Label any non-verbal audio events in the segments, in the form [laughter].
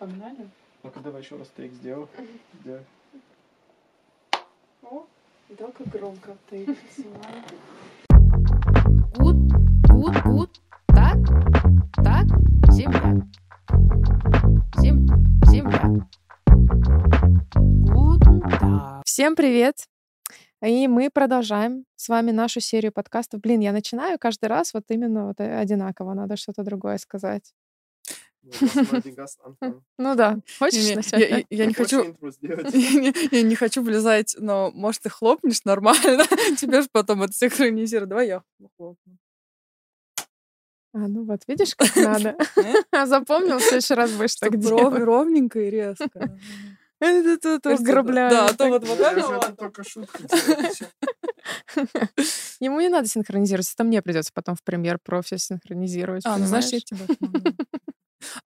Погнали? Ну-ка давай еще раз take сделай. Сделай. О, да, как громко ты снимала. Good, good, good. Так, так, земляк. Зем, земляк. Guten Tag. Всем привет! И мы продолжаем с вами нашу серию подкастов. Блин, я начинаю каждый раз вот именно вот одинаково, надо что-то другое сказать. [laughs] Ну, да, хочешь начать? я, не хочу, [laughs] я, не хочу влезать, но может ты хлопнешь нормально, [laughs] тебе же потом это синхронизирует. Давай я хлопну. А, ну вот, видишь, как надо. Э? Запомнил, в следующий раз будешь так делать. ровненько и резко. Это Кажется, угробляю. Да, а то вот вот это это только всё. Ему не надо синхронизироваться, это мне придется потом в премьер про все синхронизировать. А, ну знаешь, я тебя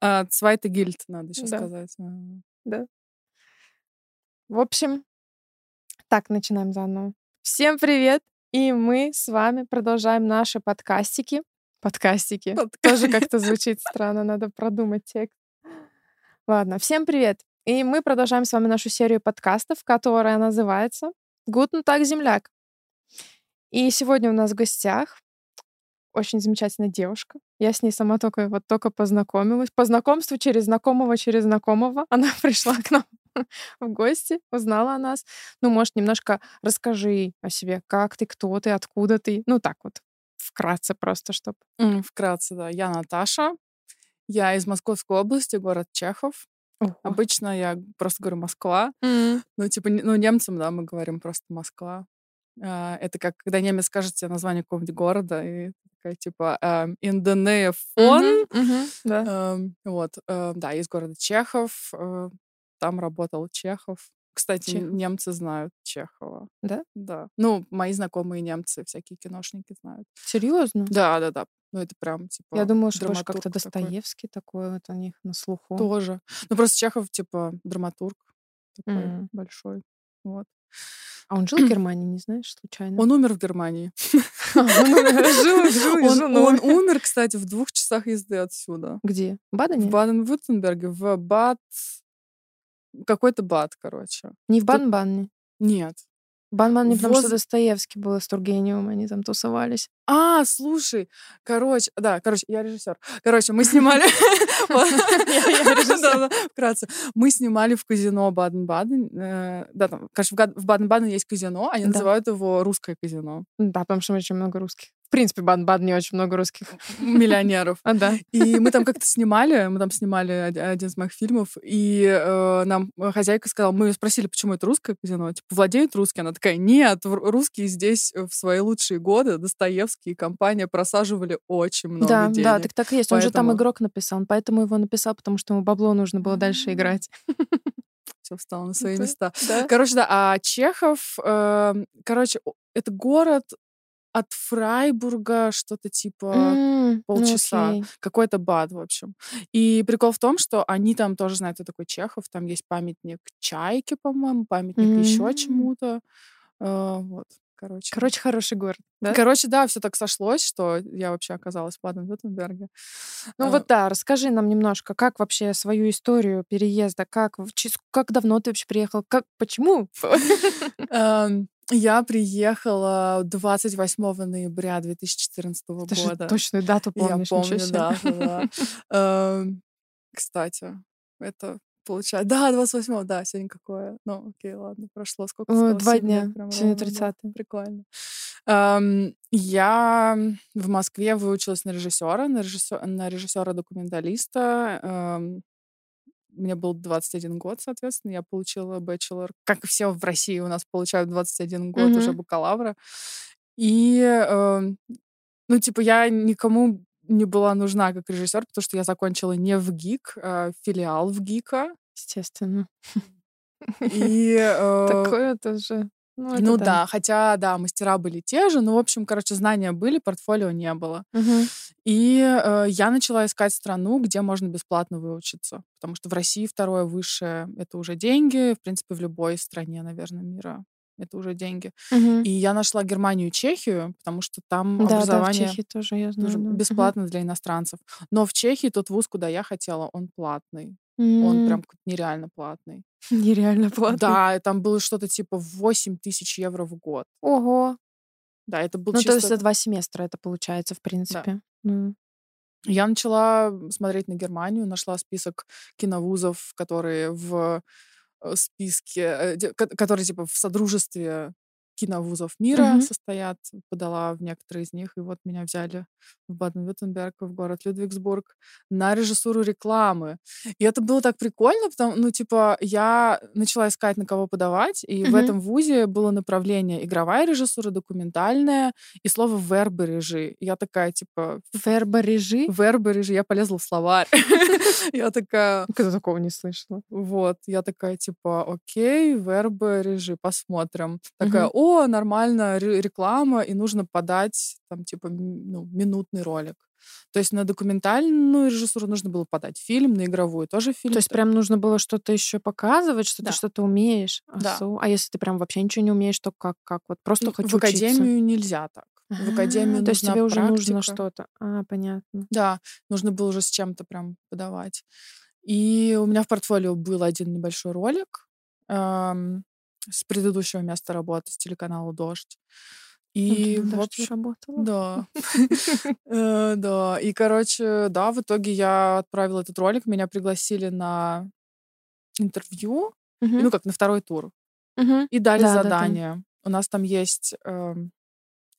А, Свайта гильд надо еще Да. сказать. А. В общем, так, начинаем заново. Всем привет! И мы с вами продолжаем наши подкастики. Подкастики. Тоже как-то звучит странно, надо продумать текст. Ладно, всем привет! И мы продолжаем с вами нашу серию подкастов, которая называется «Гутен так, земляк». И сегодня у нас в гостях очень замечательная девушка. Я с ней сама только вот только познакомилась. По знакомству через знакомого, через знакомого [laughs] она пришла к нам [laughs] в гости, узнала о нас. Ну, может, немножко расскажи о себе, как ты, кто ты, откуда ты. Ну, так вот, вкратце просто, чтобы... Вкратце, да. Я Наташа. Я из Московской области, город Чехов. Обычно я просто говорю Москва. Ну, типа, ну, немцам, да, мы говорим просто Москва. А, Это как, когда немец скажет тебе название какого-нибудь города, и такая, типа. Мгм, мгм, да. Эм, Вот, э, да, из города Чехов. э, Там работал Чехов. Кстати, Чехов. немцы знают Чехова. Да? Да. Ну, мои знакомые немцы, всякие киношники знают. Серьезно? Да, да, да. Ну, это прям, типа, Я думала, что тоже как-то драматург такой. Достоевский такой вот у них на слуху. Тоже. Ну, просто Чехов, типа, драматург такой М. большой. Вот. А он жил в Германии, не знаешь, случайно? Он умер в Германии. А, он умер, [laughs] кстати, в двух часах езды отсюда. Где? В В Бадене? Баден-Вюртемберге, в Бад... Какой-то Бад, короче. Не в Тут- Бан-Бане. Нет. Бан-Бане, потому что Воз- Достоевский был с Тургеневым, они там тусовались. А, слушай, короче, да, короче, я режиссер. Короче, мы снимали... [laughs] [laughs] [laughs] Вкратце. Мы снимали в казино Баден-Баден. э, Да, там, конечно, в Баден-Баден есть казино, они называют его русское казино. Да, потому что очень много русских. В принципе, в Бан-Бадене очень много русских. [laughs] Миллионеров. А, да. И мы там [laughs] как-то снимали, мы там снимали од- один из моих фильмов, и э, нам хозяйка сказала, мы ее спросили, почему это русское казино, типа, владеет русский? Она такая, нет, русские здесь в свои лучшие годы, Достоевский и компания просаживали очень много Да, денег. да, так так и есть. Он же там Поэтому- игрок написал, он поэтому его написал, потому что ему бабло нужно было дальше играть. [laughs] Все встало на свои Да, места. Да. Короче, да, а Чехов, эм, короче, это город от Фрайбурга, что-то типа ну полчаса. окей. какой-то бад, в общем. И прикол в том, что они там тоже знают, кто такой Чехов. Там есть памятник Чайке, по-моему, памятник еще М. чему-то. Э, Вот, короче. Короче, хороший город. Да? Короче, да, все так сошлось, что я вообще оказалась в Баден-Вюртемберге. Ну А, вот да, расскажи нам немножко, как вообще свою историю переезда, как, как давно ты вообще приехал, как, почему? Я приехала 28 ноября 2014 Ты же года. точную дату Я помнишь, ничего помню, себе. да. [laughs] Эм, Кстати, это получается... Да, 28 да, сегодня какое? Ну, окей, ладно, прошло сколько? Сказала, Два дня, сегодня ровно, да. 30 Прикольно. Эм, Я в Москве выучилась на режиссера, на режиссера, на режиссера-документалиста. Мне был 21 год, соответственно, я получила бachelor, как и все в России у нас получают 21 год уже Мгм. бакалавра. И, эм, ну, типа, я никому не была нужна как режиссер, потому что я закончила не в ГИК, а филиал в ГИКа. Естественно. И, э, Такое тоже. Ну, ну да, хотя, да, мастера были те же, но, в общем, короче, знания были, портфолио не было. Мгм. И э, я начала искать страну, где можно бесплатно выучиться. Потому что в России второе высшее — это уже деньги. В принципе, в любой стране, наверное, мира это уже деньги. Мгм. И я нашла Германию и Чехию, потому что там Да, да, в образование Чехии тоже я знаю. тоже да. Бесплатно для иностранцев. Но в Чехии тот вуз, куда я хотела, он платный. Он прям нереально платный. [laughs] Нереально платный. Да, там было что-то типа 8 тысяч евро в год. Ого. Да, это был Ну, чисто... то есть за два семестра это получается, в принципе. Ну. Я начала смотреть на Германию, нашла список киновузов, которые в э, списке, э, которые типа в содружестве киновузов мира Мгм. состоят, подала в некоторые из них, и вот меня взяли в Баден-Вюртемберг, в город Людвигсбург на режиссуру рекламы. И это было так прикольно, потому, ну, типа, я начала искать, на кого подавать, и в Мгм. этом вузе было направление игровая режиссура, документальная и слово вербы режи. Я такая, типа, Верборежи? вербы режи, я полезла в словарь. [laughs] Я такая, Никогда такого не слышала. вот, я такая, типа, окей, вербы режи, посмотрим. Такая, Мгм. О, нормально, ре- реклама, и нужно подать, там, типа, ну, минутный ролик. То есть на документальную режиссуру нужно было подать фильм, на игровую тоже фильм. То есть прям нужно было что-то еще показывать, что Да. ты что-то умеешь. Да. Асу. А если ты прям вообще ничего не умеешь, то как? как? Вот просто Ну, хочу в учиться. академию нельзя так. В академию А, То есть нужна тебе уже нужно практика. что-то. А, понятно. Да, нужно было уже с чем-то прям подавать. И у меня в портфолио был один небольшой ролик эм, с предыдущего места работы, с телеканала «Дождь». И, Мгм, в общем, работала. да. [laughs] [laughs] Э, Да, и, короче, да, в итоге я отправила этот ролик, меня пригласили на интервью, ну, как на второй тур, и дали задание. У нас там есть... эм,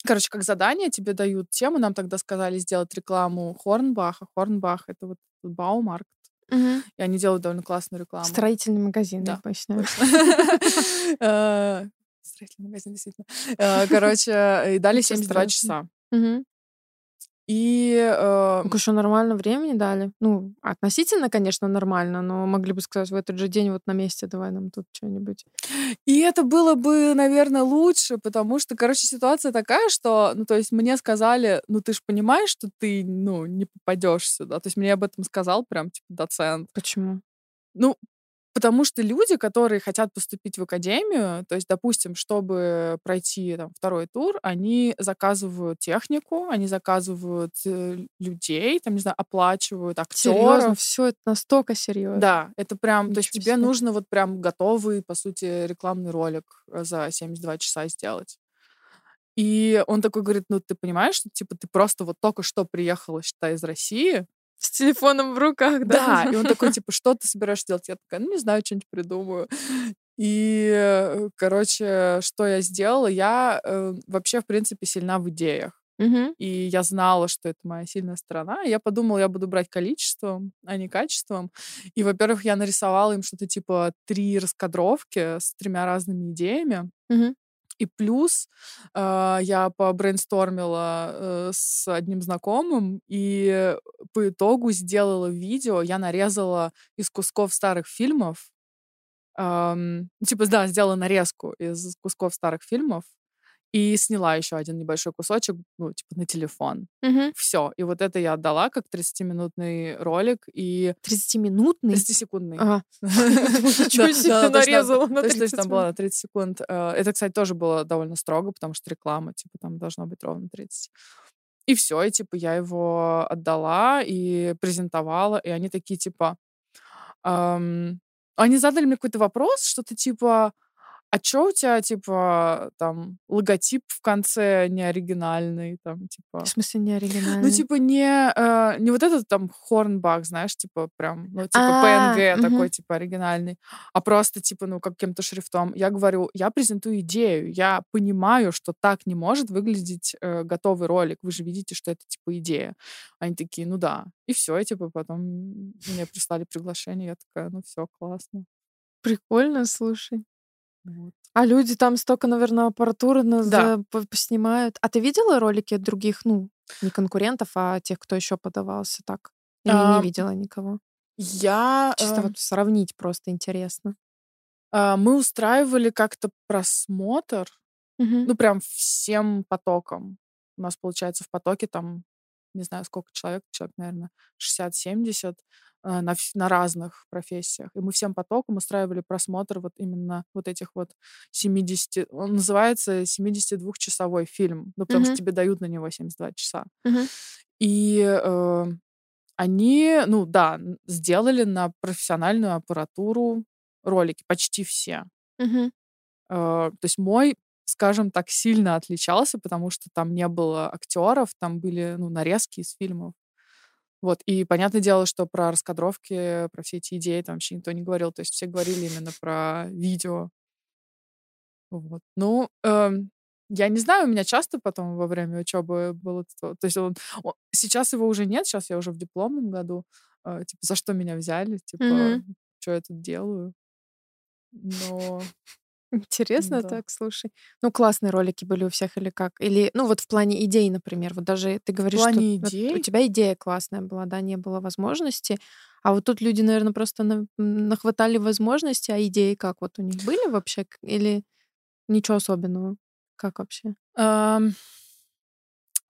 Короче, как задание тебе дают тему. Нам тогда сказали сделать рекламу Хорнбаха. Хорнбах — это вот Баумаркт. Мгм. И они делают довольно классную рекламу. Строительный магазин, Да, поясняю. [laughs] Э, Строительный магазин, действительно. Э, Короче, и дали Ничего 72 страшного. часа. И э, Так еще нормально времени дали. Ну, относительно, конечно, нормально, но могли бы сказать в этот же день вот на месте давай нам тут что-нибудь. И это было бы, наверное, лучше, потому что, короче, ситуация такая, что, ну, то есть мне сказали, ну, ты же понимаешь, что ты, ну, не попадешь сюда. То есть мне об этом сказал прям, типа, доцент. Почему? Ну, потому что люди, которые хотят поступить в академию, то есть, допустим, чтобы пройти там второй тур, они заказывают технику, они заказывают э, людей, там, не знаю, оплачивают Серьезно, актеров. все это настолько серьезно. Да, это прям, то есть Ничего тебе себе. нужно вот прям готовый, по сути, рекламный ролик э, за 72 часа сделать. И он такой говорит, ну ты понимаешь, что типа ты просто вот только что приехала, считай, из России. С телефоном в руках, Да, да? и он такой, типа, что ты собираешься делать? Я такая, ну не знаю, что-нибудь придумаю. И, э, короче, что я сделала? Я э, вообще, в принципе, сильна в идеях. Мгм. И я знала, что это моя сильная сторона. Я подумала, я буду брать количеством, а не качеством. И, во-первых, я нарисовала им что-то типа три раскадровки с тремя разными идеями. Мгм. И плюс э, я побрейнстормила э, с одним знакомым, и по итогу сделала видео, я нарезала из кусков старых фильмов, ам, типа, да, сделала нарезку из кусков старых фильмов, и сняла еще один небольшой кусочек, ну, типа, на телефон. Мгм. Все. И вот это я отдала как 30-минутный ролик и 30-минутный? 30-секундный. Ага. [laughs] Ничего себе нарезала на то есть, то есть 30 там было на 30 секунд. Э, Это, кстати, тоже было довольно строго, потому что реклама, типа, там должно быть ровно 30. И все, и типа я его отдала и презентовала, и они такие типа, они задали мне какой-то вопрос, что-то типа, а чё у тебя типа там логотип в конце не оригинальный, там типа. В смысле не оригинальный? Ну, типа, не, э, не вот этот там хорнбак, знаешь, типа, прям, ну, типа, А, PNG такой, типа, оригинальный, а просто, типа, ну, каким-то шрифтом. Я говорю, я презентую идею, я понимаю, что так не может выглядеть э, готовый ролик, вы же видите, что это, типа, идея. Они такие, ну, да. И все, и, типа, потом мне прислали приглашение, я такая, ну, все, классно. Прикольно, слушай. А люди там столько, наверное, аппаратуры Да. поснимают. А ты видела ролики других, ну, не конкурентов, а тех, кто еще подавался так? Или А, не видела никого? Я... Чисто э, вот сравнить просто интересно. а, мы устраивали как-то просмотр, Мгм. Ну, прям всем потоком. У нас, получается, в потоке там, не знаю, сколько человек, человек, наверное, 60-70 э, на, на разных профессиях. И мы всем потоком устраивали просмотр вот именно вот этих вот 70... Он называется 72-часовой фильм, ну, потому что Мгм. тебе дают на него 72 часа. Мгм. И э, они, ну да, сделали на профессиональную аппаратуру ролики, почти все. Мгм. Э, То есть мой, скажем так, сильно отличался, потому что там не было актеров, там были ну, нарезки из фильмов. Вот, и понятное дело, что про раскадровки, про все эти идеи там вообще никто не говорил. То есть все говорили именно про видео. Вот. Ну, эм, я не знаю, у меня часто потом во время учебы было... то есть он, о- сейчас его уже нет, сейчас я уже в дипломном году. Э, Типа, за что меня взяли? Типа, Мгм. что я тут делаю? Но Интересно да. так, слушай. Ну, классные ролики были у всех или как? Или, ну, вот в плане идей, например. Вот даже ты говоришь, что плане вот у идей, тебя идея классная была, да, не было возможности. А вот тут люди, наверное, просто на- нахватали возможности, а идеи как вот у них были вообще? Или ничего особенного? Как вообще? эм,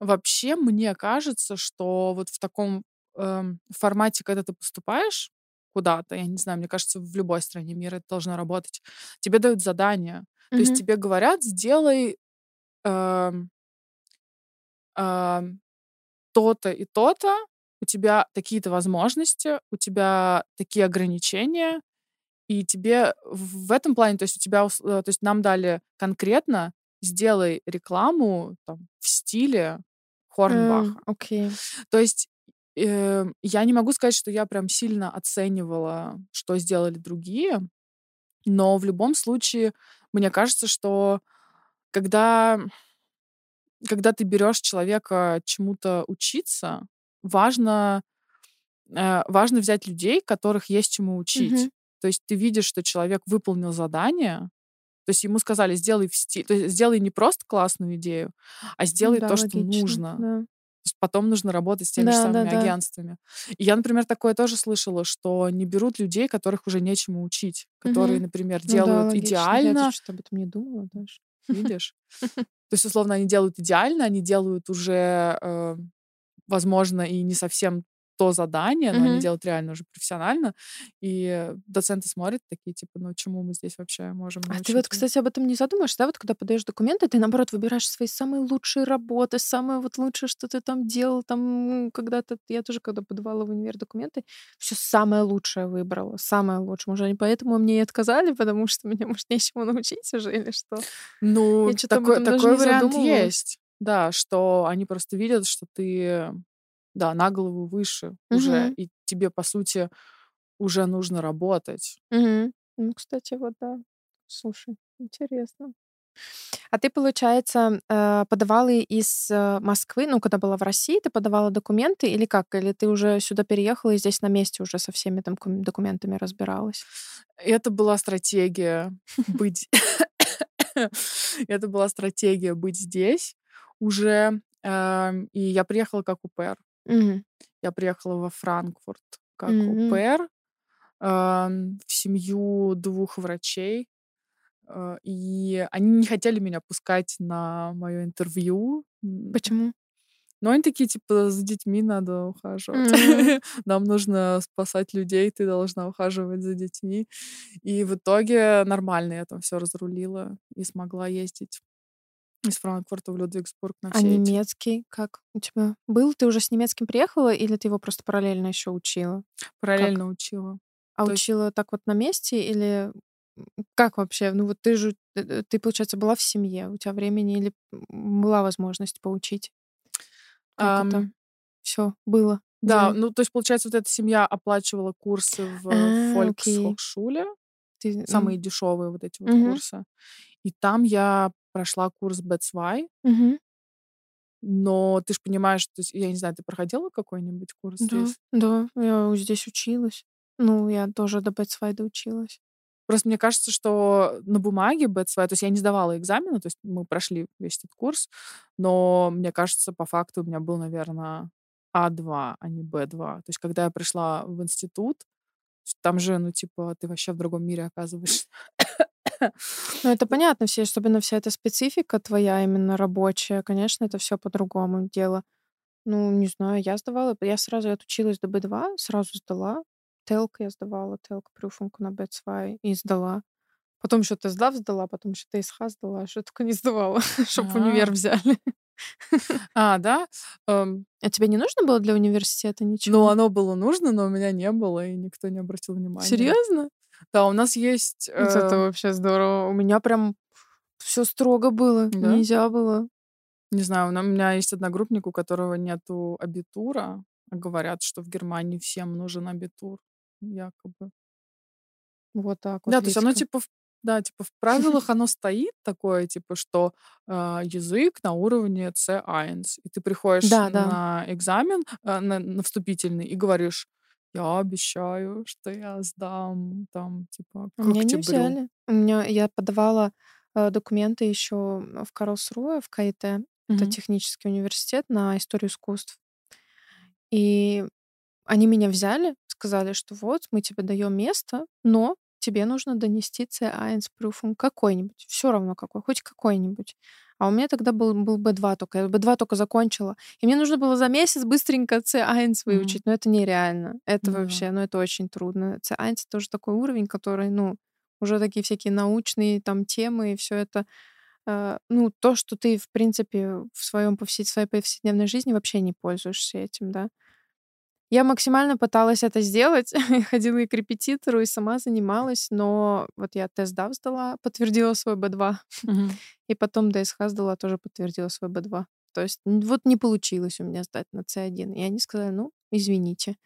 вообще мне кажется, что вот в таком эм, формате, когда ты поступаешь куда-то, я не знаю, мне кажется, в любой стране мира это должно работать, тебе дают задание. То есть тебе говорят, сделай эм, ам, то-то и то-то, у тебя такие-то возможности, у тебя такие ограничения, и тебе в этом плане, то есть у тебя, э, то есть нам дали конкретно сделай рекламу там, в стиле Хорнбаха. Окей. То есть э, я не могу сказать, что я прям сильно оценивала, что сделали другие, но в любом случае мне кажется, что когда когда ты берешь человека чему-то учиться, важно, э, важно взять людей, которых есть чему учить. Мгм. То есть ты видишь, что человек выполнил задание, то есть ему сказали, сделай в стиле, то есть сделай не просто классную идею, а сделай Да, то, что логично. нужно. Да. Есть потом нужно работать с теми же Да, да, самыми да. агентствами. И я, например, такое тоже слышала, что не берут людей, которых уже нечему учить, которые, Мгм. например, Ну да, делают логично. Я идеально, даже что об этом не думала даже. видишь? [laughs] То есть, условно, они делают идеально, они делают уже, э, возможно, и не совсем то задание, но они Мгм. делают реально уже профессионально. И доценты смотрят такие, типа, ну чему мы здесь вообще можем А ты вот, кстати, об этом не задумаешься, да? Вот когда подаешь документы, ты, наоборот, выбираешь свои самые лучшие работы, самое вот лучшее, что ты там делал, там когда-то, я тоже, когда подавала в универ документы, все самое лучшее выбрала, самое лучшее. Может, они поэтому мне и отказали, потому что меня, может, нечему научить уже или что? Ну, Я такой, такой вариант есть. Да, что они просто видят, что ты, да, на голову выше уже, Мгм. и тебе, по сути, уже нужно работать. Мгм. Ну, кстати, вот да. Слушай, интересно. А ты, получается, э, подавала из э, Москвы, ну, когда была в России, ты подавала документы или как? Или ты уже сюда переехала и здесь на месте уже со всеми там документами разбиралась? Это была стратегия быть... [coughs] Это была стратегия быть здесь уже. эм, И я приехала как УПР. Мгм. Я приехала во Франкфурт как М. УПР эм, в семью двух врачей. Э, И они не хотели меня пускать на мое интервью. М, Почему? Но они такие, типа, за детьми надо ухаживать. М. [laughs] Нам нужно спасать людей, ты должна ухаживать за детьми. И в итоге нормально я там все разрулила и смогла ездить из Франкфурта в Людвигсбург на А все эти. немецкий как у тебя был? Ты уже с немецким приехала или ты его просто параллельно еще учила? Как? Параллельно учила. А То есть учила так вот на месте или как вообще? Ну вот ты же, э, ты, получается, была в семье, у тебя времени или была возможность поучить? Как это ам, все было да, за... ну то есть, получается, вот эта семья оплачивала курсы в А, окей. Фольксхохшуле, Ты... самые дешевые вот эти вот мгм, курсы. И там я прошла курс B2, мгм. но ты же понимаешь, то есть, я не знаю, ты проходила какой-нибудь курс Да, здесь? да, я здесь училась. Ну, я тоже до Бэтсвайда училась. Просто мне кажется, что на бумаге B2, то есть я не сдавала экзамены, то есть мы прошли весь этот курс, но мне кажется, по факту у меня был, наверное, А2, а не Б2. То есть когда я пришла в институт, там же, ну, типа, ты вообще в другом мире оказываешься. Ну, это понятно, все, особенно вся эта специфика твоя именно рабочая, конечно, это все по-другому дело. Ну, не знаю, я сдавала, я сразу отучилась до B2, сразу сдала. Телк я сдавала, телк прюфунку на B2 и сдала. Потом еще тездав сдала, потом еще ТСХ сдала, что только не сдавала, [laughs] чтобы универ А, взяли. [laughs] А, да? Эм, А тебе не нужно было для университета ну, ничего? оно было нужно, но у меня не было, и никто не обратил внимания. Серьезно? Да, у нас есть... Вот это э, вообще здорово. У меня прям все строго было. Да? Нельзя было. Не знаю, у меня есть одногруппник, у которого нету абитура. Говорят, что в Германии всем нужен абитур, якобы. Вот так вот. Да, то есть оно типа, в- да, типа в [laughs] правилах оно стоит такое, типа, что а, язык на уровне C1. И ты приходишь Да, да. на экзамен, а, на, на вступительный, и говоришь, я обещаю, что я сдам там, типа, к Меня не взяли. У меня я подавала э, документы еще в Карлсруэ, в КИТ. Это Мгм. технический университет на историю искусств. И они меня взяли, сказали, что вот, мы тебе даем место, но тебе нужно донести C1 Prüfung какой-нибудь, все равно какой, хоть какой-нибудь. А у меня тогда был, был B2 только, я B2 только закончила. И мне нужно было за месяц быстренько C1 выучить, но это нереально. Это да. вообще, ну это очень трудно. C1 тоже такой уровень, который, ну, уже такие всякие научные там темы и все это э, ну, то, что ты, в принципе, в своем повсе- своей повседневной жизни вообще не пользуешься этим, да. Я максимально пыталась это сделать, [laughs] ходила и к репетитору, и сама занималась, но вот я тест ДАВ сдала, подтвердила свой B2, Мгм. [laughs] и потом ДСХ сдала, тоже подтвердила свой B2. То есть вот не получилось у меня сдать на C1. И они сказали, ну, извините.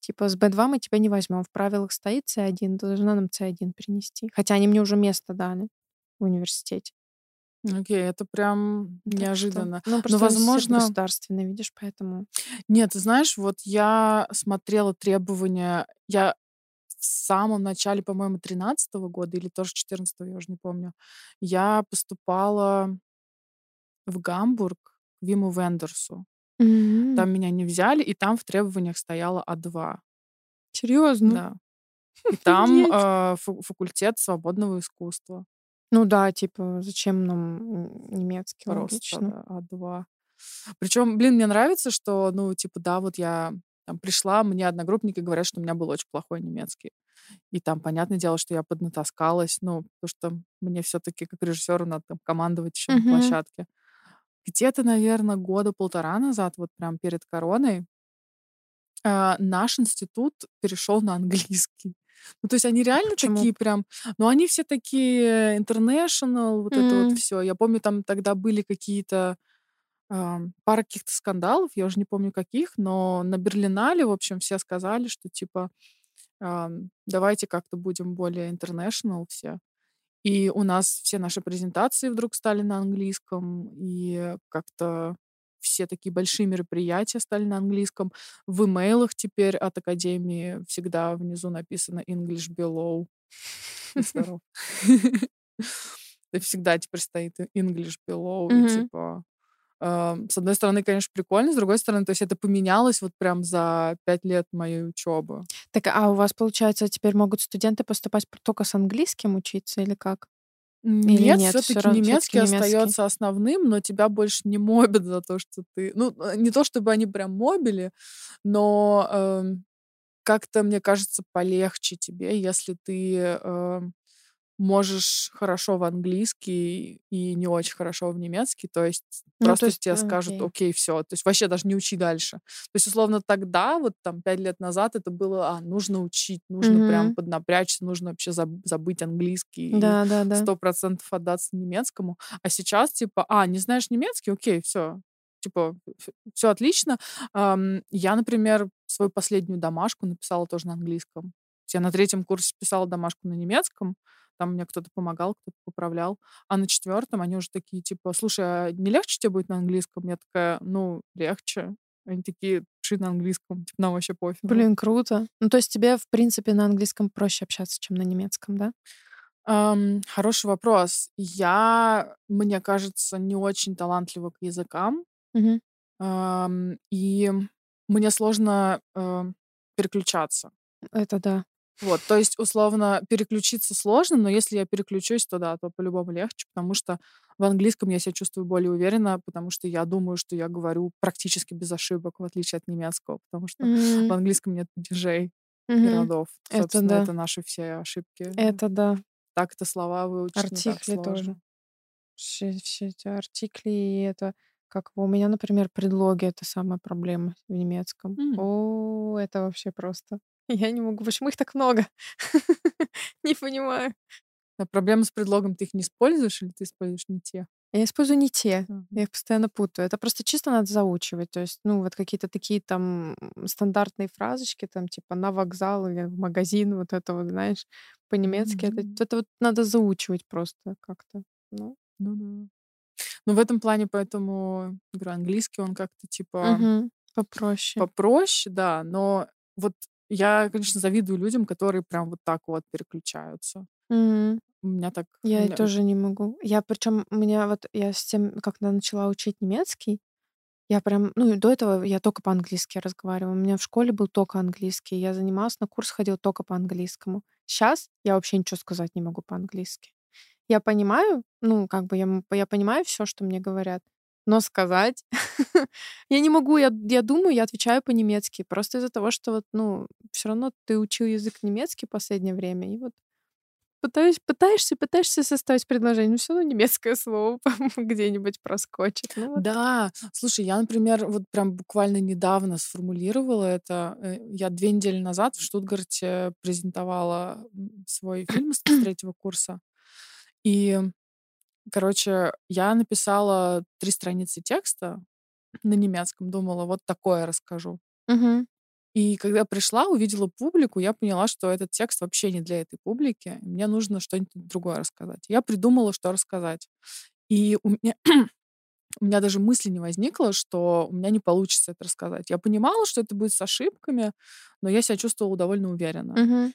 Типа с B2 мы тебя не возьмем. В правилах стоит C1, ты должна нам C1 принести. Хотя они мне уже место дали в университете. Окей, это прям Так что, неожиданно. ну, Но, просто университет возможно, государственный, видишь, поэтому... Нет, ты знаешь, вот я смотрела требования, я в самом начале, по-моему, 13 года или тоже 14 я уже не помню, я поступала в Гамбург к Виму Вендерсу. М, Там меня не взяли, и там в требованиях стояло А2. Серьезно? Да. И [laughs] там э, факультет свободного искусства. Ну да, типа, зачем нам немецкий, Просто логично. да, А2. Причем, блин, мне нравится, что, ну, типа, да, вот я там пришла, мне одногруппники говорят, что у меня был очень плохой немецкий. И там, понятное дело, что я поднатаскалась, ну, потому что мне все-таки как режиссеру надо там командовать еще на Мгм. площадке. Где-то, наверное, года полтора назад, вот прям перед короной, а, наш институт перешел на английский. Ну, то есть они реально Почему? такие прям, ну, они все такие international, вот это вот все. Я помню, там тогда были какие-то ам, пара каких-то скандалов, я уже не помню каких, но на Берлинале, в общем, все сказали, что типа ам, давайте как-то будем более international все. И у нас все наши презентации вдруг стали на английском, и как-то все такие большие мероприятия стали на английском. В имейлах теперь от Академии всегда внизу написано English below. [laughs] Здоров. [laughs] Всегда теперь стоит English below. И типа, ам, с одной стороны, конечно, прикольно, с другой стороны, то есть это поменялось вот прям за пять лет моей учебы. Так, а у вас, получается, теперь могут студенты поступать только с английским учиться или как? Или Нет, нет, все-таки равно- немецкий немецкий? остается основным, но тебя больше не мобят за то, что ты. Ну, э, не то чтобы они прям мобили, но эм, как-то, мне кажется, полегче тебе, если ты эм, можешь хорошо в английский и не очень хорошо в немецкий. То есть Ну, просто то есть, тебе э, скажут, окей. все. То есть вообще даже не учи дальше. То есть, условно, тогда, вот там пять лет назад, это было, а, нужно учить, нужно прям Мгм. поднапрячься, нужно вообще заб- забыть английский и Да, да, да. сто процентов отдаться немецкому. А сейчас, типа, а, не знаешь немецкий? Окей, все. Типа, все отлично. Я, например, свою последнюю домашку написала тоже на английском. Я на третьем курсе писала домашку на немецком, там мне кто-то помогал, кто-то поправлял. А на четвертом они уже такие, типа, слушай, а не легче тебе будет на английском? Я такая, ну, легче. Они такие, пиши на английском, типа, нам вообще пофиг. Блин, круто. Ну, то есть тебе, в принципе, на английском проще общаться, чем на немецком, да? Ам, хороший вопрос. Я, мне кажется, не очень талантлива к языкам. Мгм. ам, и мне сложно эм, переключаться. Это да. Вот, то есть, условно, переключиться сложно, но если я переключусь, то да, то по-любому легче, потому что в английском я себя чувствую более уверенно, потому что я думаю, что я говорю практически без ошибок, в отличие от немецкого, потому что М, в английском нет падежей и мгм. родов. Это Собственно, да. это наши все ошибки. Это да. Так-то слова выучить так Артикли тоже. все, все эти артикли и это как у меня, например, предлоги это самая проблема в немецком. М. О, это вообще просто. Я не могу. Почему их так много? [laughs] Не понимаю. А проблема с предлогом, ты их не используешь или ты используешь не те? Я использую не те. Мгм. Я их постоянно путаю. Это просто чисто надо заучивать. То есть, ну, вот какие-то такие там стандартные фразочки, там, типа на вокзал или в магазин, вот это вот, знаешь, по-немецки. Это, Мгм. это вот надо заучивать просто как-то. Ну, Ну да. Ну, в этом плане, поэтому, говорю, английский, он как-то типа мгм. попроще. попроще, да, но вот я, конечно, завидую людям, которые прям вот так вот переключаются. Мгм. У меня так... Я меня- тоже не могу. Я причем у меня вот я с тем, когда начала учить немецкий, я прям, ну, до этого я только по-английски разговаривала. У меня в школе был только английский. Я занималась, на курс ходила только по английскому. Сейчас я вообще ничего сказать не могу по-английски. Я понимаю, ну, как бы я, я понимаю все, что мне говорят, но сказать [laughs] я не могу. Я, я думаю, я отвечаю по-немецки. Просто из-за того, что вот, ну, все равно ты учил язык немецкий в последнее время, и вот пытаюсь, пытаешься, пытаешься составить предложение, но все равно немецкое слово [laughs] где-нибудь проскочит. Ну, вот. Да, слушай, я, например, вот прям буквально недавно сформулировала это. Э, Я две недели назад в Штутгарте презентовала свой фильм с [clears throat] третьего курса. И, короче, я написала три страницы текста на немецком. Думала, вот такое расскажу. Мгм. И когда пришла, увидела публику, я поняла, что этот текст вообще не для этой публики. Мне нужно что-нибудь другое рассказать. Я придумала, что рассказать. И у меня, [clears throat] у меня даже мысли не возникло, что у меня не получится это рассказать. Я понимала, что это будет с ошибками, но я себя чувствовала довольно уверенно. Мгм.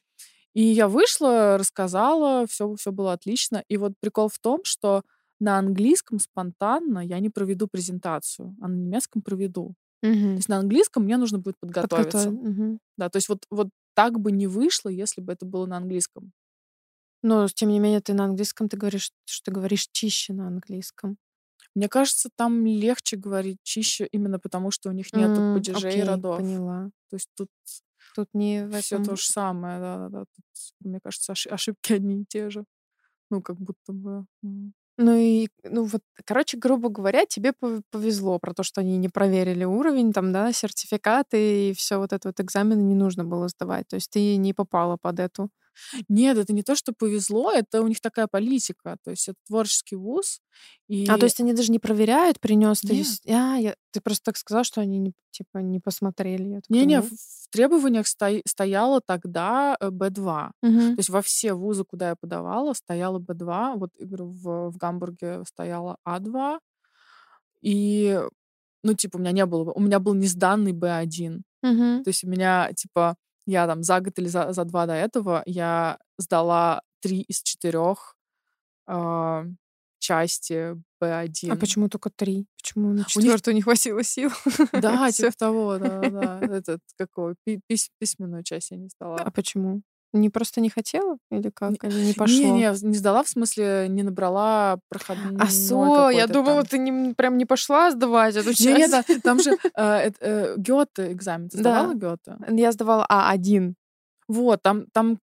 И я вышла, рассказала, все, все было отлично. И вот прикол в том, что на английском спонтанно я не проведу презентацию, а на немецком проведу. То Мгм. есть на английском мне нужно будет подготовиться. Подготовить. Мгм. Да, то есть вот, вот так бы не вышло, если бы это было на английском. Но, тем не менее, ты на английском, ты говоришь, что ты говоришь чище на английском. Мне кажется, там легче говорить чище, именно потому что у них нет М, падежей окей, родов. поняла. То есть тут Тут не в все этом... то же самое, да-да-да. Тут, мне кажется, оши- ошибки одни и те же. Ну, как будто бы. Ну и, ну вот, короче, грубо говоря, тебе пов- повезло про то, что они не проверили уровень, там, да, сертификаты и все вот это вот экзамены не нужно было сдавать. То есть ты не попала под эту. Нет, это не то, что повезло, это у них такая политика. То есть это творческий вуз. И... А, то есть они даже не проверяют, принес ты... А, я... ты просто так сказала, что они, не, типа, не посмотрели. Не-не, в требованиях сто- стояло тогда э, B2. Мгм. То есть во все вузы, куда я подавала, стояла B2. Вот, в, в Гамбурге стояла А2. И, ну, типа, у меня не было... У меня был несданный B1. Мгм. То есть у меня, типа, я там за год или за, за два до этого я сдала три из четырех а, части B1. А почему только три? Почему на четвертую не хватило сил? [laughs] Да, типа того, да, да. Этот, какого, пи- пис- письменную часть я не сдала. А почему? Не просто не хотела? Или как? Не- Или не пошло? Не, не, не сдала, в смысле, не набрала проходной А со, я думала, там. ты не, прям не пошла сдавать эту часть. да, [laughs] там же э, э, Гёте экзамен. Ты Да. сдавала Гёте? Я сдавала А1. Вот, там, там,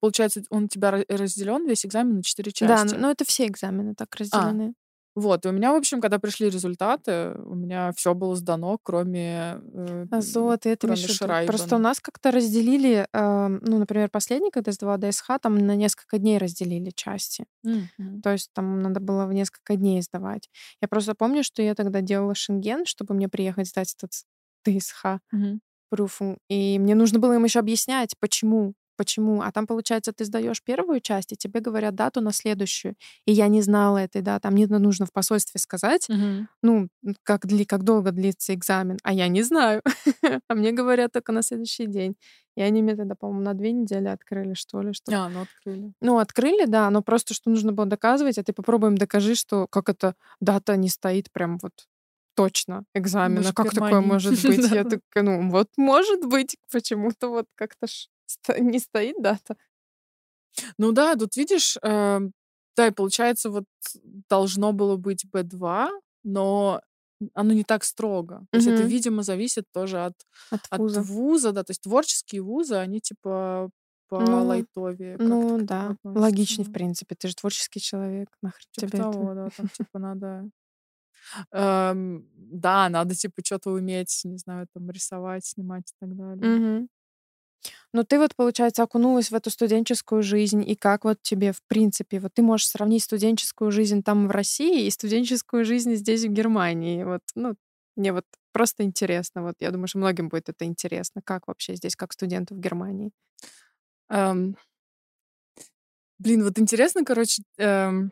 получается, он у тебя разделен весь экзамен на четыре Да, части. но но это все экзамены так А, разделены. Вот, и у меня, в общем, когда пришли результаты, у меня все было сдано, кроме, э, А со, ты это кроме? Просто у нас как-то разделили, эм, ну, например, последний, когда сдавала ДСХ, там на несколько дней разделили части. Мгм. То есть там надо было в несколько дней сдавать. Я просто помню, что я тогда делала шенген, чтобы мне приехать сдать этот ДСХ. Мгм. пруфу, и мне нужно было им еще объяснять, почему, почему. А там, получается, ты сдаешь первую часть, и тебе говорят дату на следующую. И я не знала этой даты. А мне нужно в посольстве сказать, Мгм. ну, как, дли, как долго длится экзамен. А я не знаю. [laughs] А мне говорят только на следующий день. И они мне тогда, по-моему, на две недели открыли, что ли, что А, ну открыли. ну, открыли, да, но просто что нужно было доказывать, а ты попробуем докажи, что как это дата не стоит прям вот точно экзамена. Может, Как такое может [laughs] быть? Я такая, ну, вот может быть, почему-то вот как-то ж [laughs] не стоит дата. Ну да, тут видишь, эм, да, и получается, вот должно было быть B2, но оно не так строго. То есть это, видимо, зависит тоже от, От от вуза. вуза, да. То есть творческие вузы, они типа по Ну, ты Ну да, логичней, в принципе. Ты же творческий человек. Нахрен Типа тебе это? того, да, там типа надо... эм, да, надо типа что-то уметь, не знаю, там рисовать, снимать и так далее. Ну, ты вот, получается, окунулась в эту студенческую жизнь, и как вот тебе, в принципе, вот ты можешь сравнить студенческую жизнь там в России и студенческую жизнь здесь, в Германии. Вот, ну, мне вот просто интересно. Вот я думаю, что многим будет это интересно. Как вообще здесь, как студенту в Германии? Эм, Блин, вот интересно, короче, эм,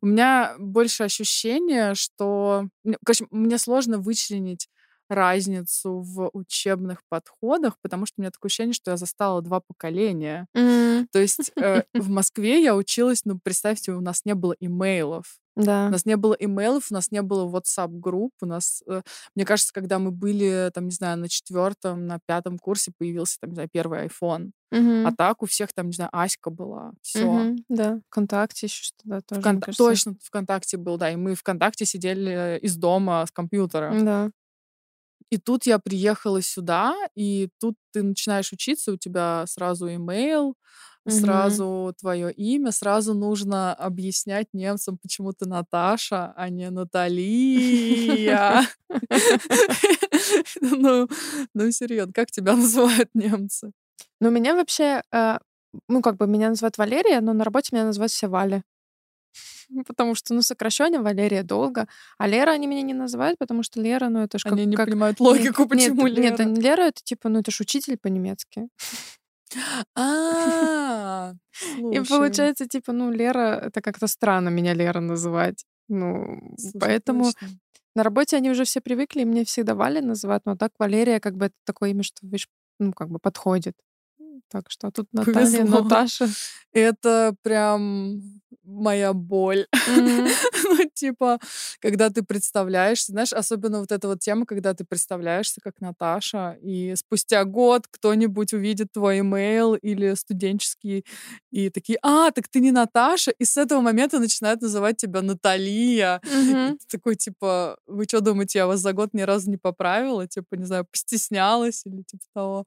у меня больше ощущение, что... Короче, мне сложно вычленить разницу в учебных подходах, потому что у меня такое ощущение, что я застала два поколения. То есть э, [laughs] в Москве я училась, ну, представьте, у нас не было имейлов. У Да. нас не было имейлов, у нас не было WhatsApp-групп. У нас, э, мне кажется, когда мы были, там, не знаю, на четвертом, на пятом курсе появился, там, не знаю, первый iPhone. А Мгм. так у всех, там, не знаю, Аська была. Все. Мгм. Да. ВКонтакте еще что-то тоже, мне Вконта- кажется. Точно, ВКонтакте был, да. И мы ВКонтакте сидели из дома с компьютера. Да. И тут я приехала сюда, и тут ты начинаешь учиться, у тебя сразу имейл, Мгм. сразу твое имя, сразу нужно объяснять немцам, почему ты Наташа, а не Наталья. [laughs] Ну, ну серьезно, как тебя называют немцы? Ну, меня вообще, э, ну, как бы меня называют Валерия, но на работе меня называют все Валя. [laughs] Потому что, ну, сокращение Валерия долго. А Лера они меня не называют, потому что Лера, ну, это ж как... Они не как- понимают Нет, логику, почему нет, Нет, Лера. не Лера, это типа, ну, это ж учитель по-немецки. А, И получается, типа, ну, Лера, это как-то странно меня Лера называть. Ну, поэтому на работе они уже все привыкли, и мне всегда Валя называют, но так Валерия, как бы, это такое имя, что, видишь, ну, как бы подходит. Так что а тут [laughs] Наталья, Повезло. Наташа. Это прям моя боль. Мгм. [laughs] Ну, типа, когда ты представляешься, знаешь, особенно вот эта вот тема, когда ты представляешься как Наташа, и спустя год кто-нибудь увидит твой имейл или студенческий, и такие, а, так ты не Наташа, и с этого момента начинают называть тебя Наталья. Ты такой, типа, вы что думаете, я вас за год ни разу не поправила? Типа, не знаю, постеснялась или типа того.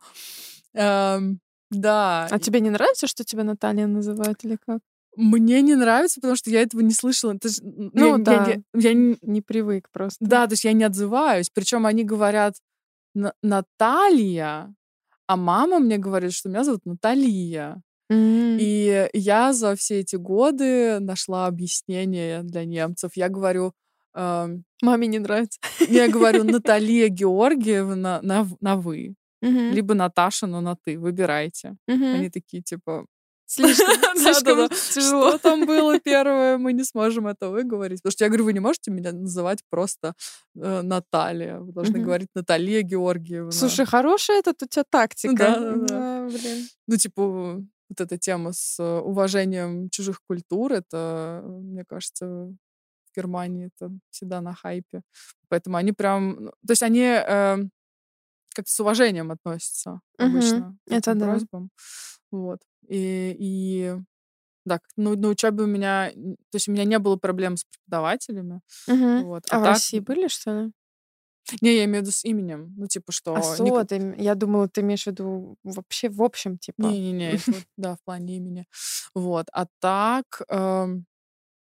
Эм, да, А тебе не нравится, что тебя Наталья называют или как? Мне не нравится, потому что я этого не слышала. Это ж, н- я- Ну я- да. я- я не- Не привык просто. Да, то есть я не отзываюсь. Причем они говорят «На- Наталья, а мама мне говорит, что меня зовут Наталья. М. И я за все эти годы нашла объяснение для немцев. Я говорю, эм, Маме не нравится. я говорю [laughs] Наталья Георгиевна на, в- на вы, Мгм. либо Наташа, но на ты. Выбирайте. Мгм. Они такие типа, Слишком, [laughs] слишком тяжело. Что там было первое, мы не сможем это выговорить. Потому что я говорю, вы не можете меня называть просто э, Наталья. Вы должны говорить Наталья Георгиевна. Слушай, хорошая этот у тебя тактика. Да-да-да. Да, блин. Ну, типа, вот эта тема с э, уважением чужих культур, это, э, мне кажется, в Германии это всегда на хайпе. Поэтому они прям... ну, То есть они э, как-то с уважением относятся обычно к Это да. просьбам. Вот. И, и да, ну, на учебе у меня... То есть у меня не было проблем с преподавателями. Мгм. Вот. А в так- России были, что ли? Не, я имею в виду с именем. Ну, типа, что... А со, ты м- я думала, ты имеешь в виду вообще в общем, типа. Не-не-не, [laughs] да, в плане имени. Вот. А так, эм,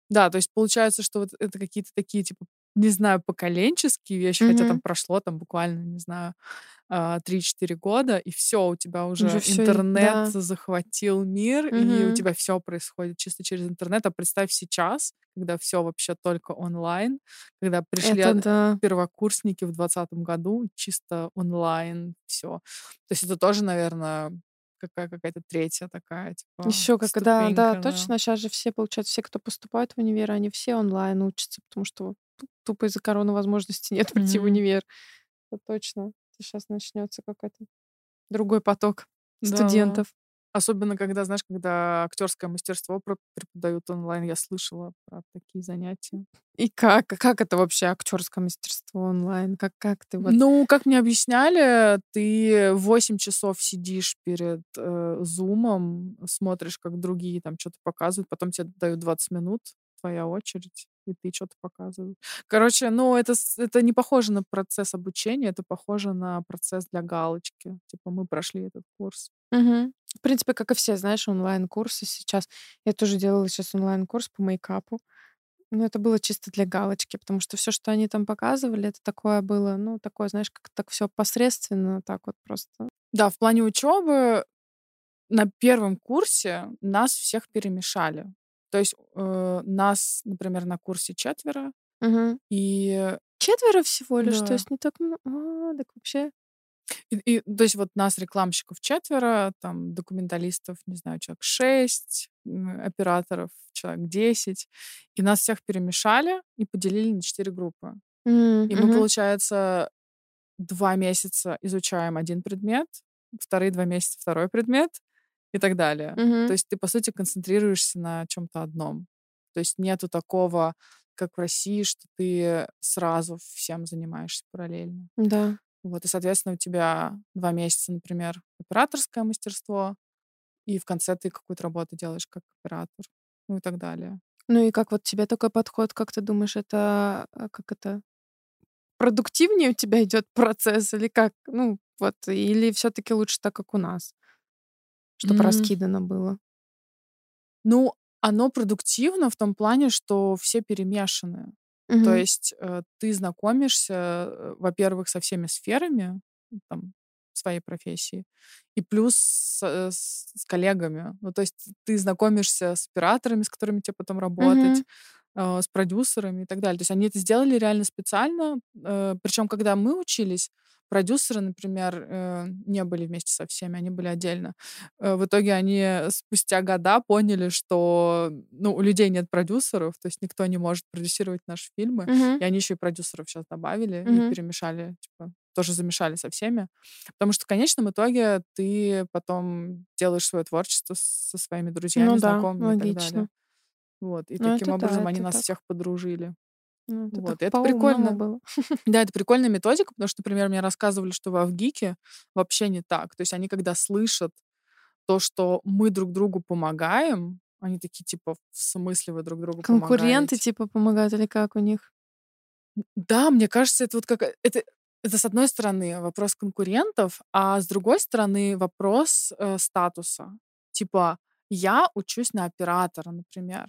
да, то есть получается, что вот это какие-то такие, типа, не знаю, поколенческие вещи, хотя там прошло там буквально, не знаю, а, 3-4 года, и все, у тебя уже, Уже интернет да. захватил мир, и у тебя все происходит чисто через интернет. А представь сейчас, когда все вообще только онлайн, когда пришли Это да. первокурсники в двадцатом году, чисто онлайн, все. То есть это тоже, наверное, какая какая-то третья такая, типа, Еще как, да, да, точно. Сейчас же все, получается, все, кто поступает в универ, они все онлайн учатся, потому что ту- тупо из-за короны возможности [laughs] нет прийти в Мгм. универ. Это точно. Сейчас начнется какой-то другой поток Да. студентов. Особенно, когда, знаешь, когда актерское мастерство преподают онлайн, я слышала про такие занятия. И как? Как это вообще актерское мастерство онлайн? Как, как ты вот... Ну, как мне объясняли, ты 8 часов сидишь перед э, зумом, смотришь, как другие там что-то показывают, потом тебе дают 20 минут, твоя очередь, и ты что-то показываешь. Короче, ну, это, это не похоже на процесс обучения, это похоже на процесс для галочки. Типа, мы прошли этот курс. Угу. В принципе, как и все, знаешь, онлайн-курсы сейчас. Я тоже делала сейчас онлайн-курс по мейкапу. Ну, это было чисто для галочки, потому что все, что они там показывали, это такое было, ну, такое, знаешь, как так все посредственно, так вот просто. Да, в плане учебы на первом курсе нас всех перемешали. То есть э, нас, например, на курсе четверо, угу. и четверо всего лишь, да. то есть не так, а, так вообще. И, и, то есть вот нас, рекламщиков, четверо, там, документалистов, не знаю, человек шесть, операторов человек десять. И нас всех перемешали и поделили на четыре группы. Mm-hmm. И мы, получается, два месяца изучаем один предмет, вторые два месяца второй предмет и так далее. Mm-hmm. То есть ты, по сути, концентрируешься на чем-то одном. То есть нету такого, как в России, что ты сразу всем занимаешься параллельно. Да. Вот, и, соответственно, у тебя два месяца, например, операторское мастерство, и в конце ты какую-то работу делаешь как оператор, ну и так далее. Ну и как вот тебе такой подход, как ты думаешь, это а, как это продуктивнее у тебя идет [laughs] процесс или как? Ну вот, или все-таки лучше так, как у нас, чтобы mm. раскидано было? Ну, оно продуктивно в том плане, что все перемешаны. Угу. То есть э, ты знакомишься, э, во-первых, со всеми сферами там, своей профессии, и плюс с, с, с коллегами. Ну, то есть ты знакомишься с операторами, с которыми тебе потом работать, э, с продюсерами и так далее. То есть они это сделали реально специально. Э, причем, когда мы учились, продюсеры, например, э, не были вместе со всеми, они были отдельно. Э, в итоге они спустя года поняли, что ну, у людей нет продюсеров, то есть никто не может продюсировать наши фильмы, uh-huh. и они еще и продюсеров сейчас добавили uh-huh. и перемешали, типа, тоже замешали со всеми. Потому что в конечном итоге ты потом делаешь свое творчество со своими друзьями, ну, знакомыми да, и так далее. Вот. И ну, таким образом да, они нас так. всех подружили. Ну, это вот. Это прикольно было. [laughs] Да, это прикольная методика, потому что, например, мне рассказывали, что в Авгике вообще не так. То есть они, когда слышат то, что мы друг другу помогаем, они такие, типа, в смысле вы друг другу Конкуренты, помогаете? типа, помогают или как у них? Да, мне кажется, это вот как... Это, это, с одной стороны, вопрос конкурентов, а с другой стороны, вопрос э, статуса. Типа, я учусь на оператора, например.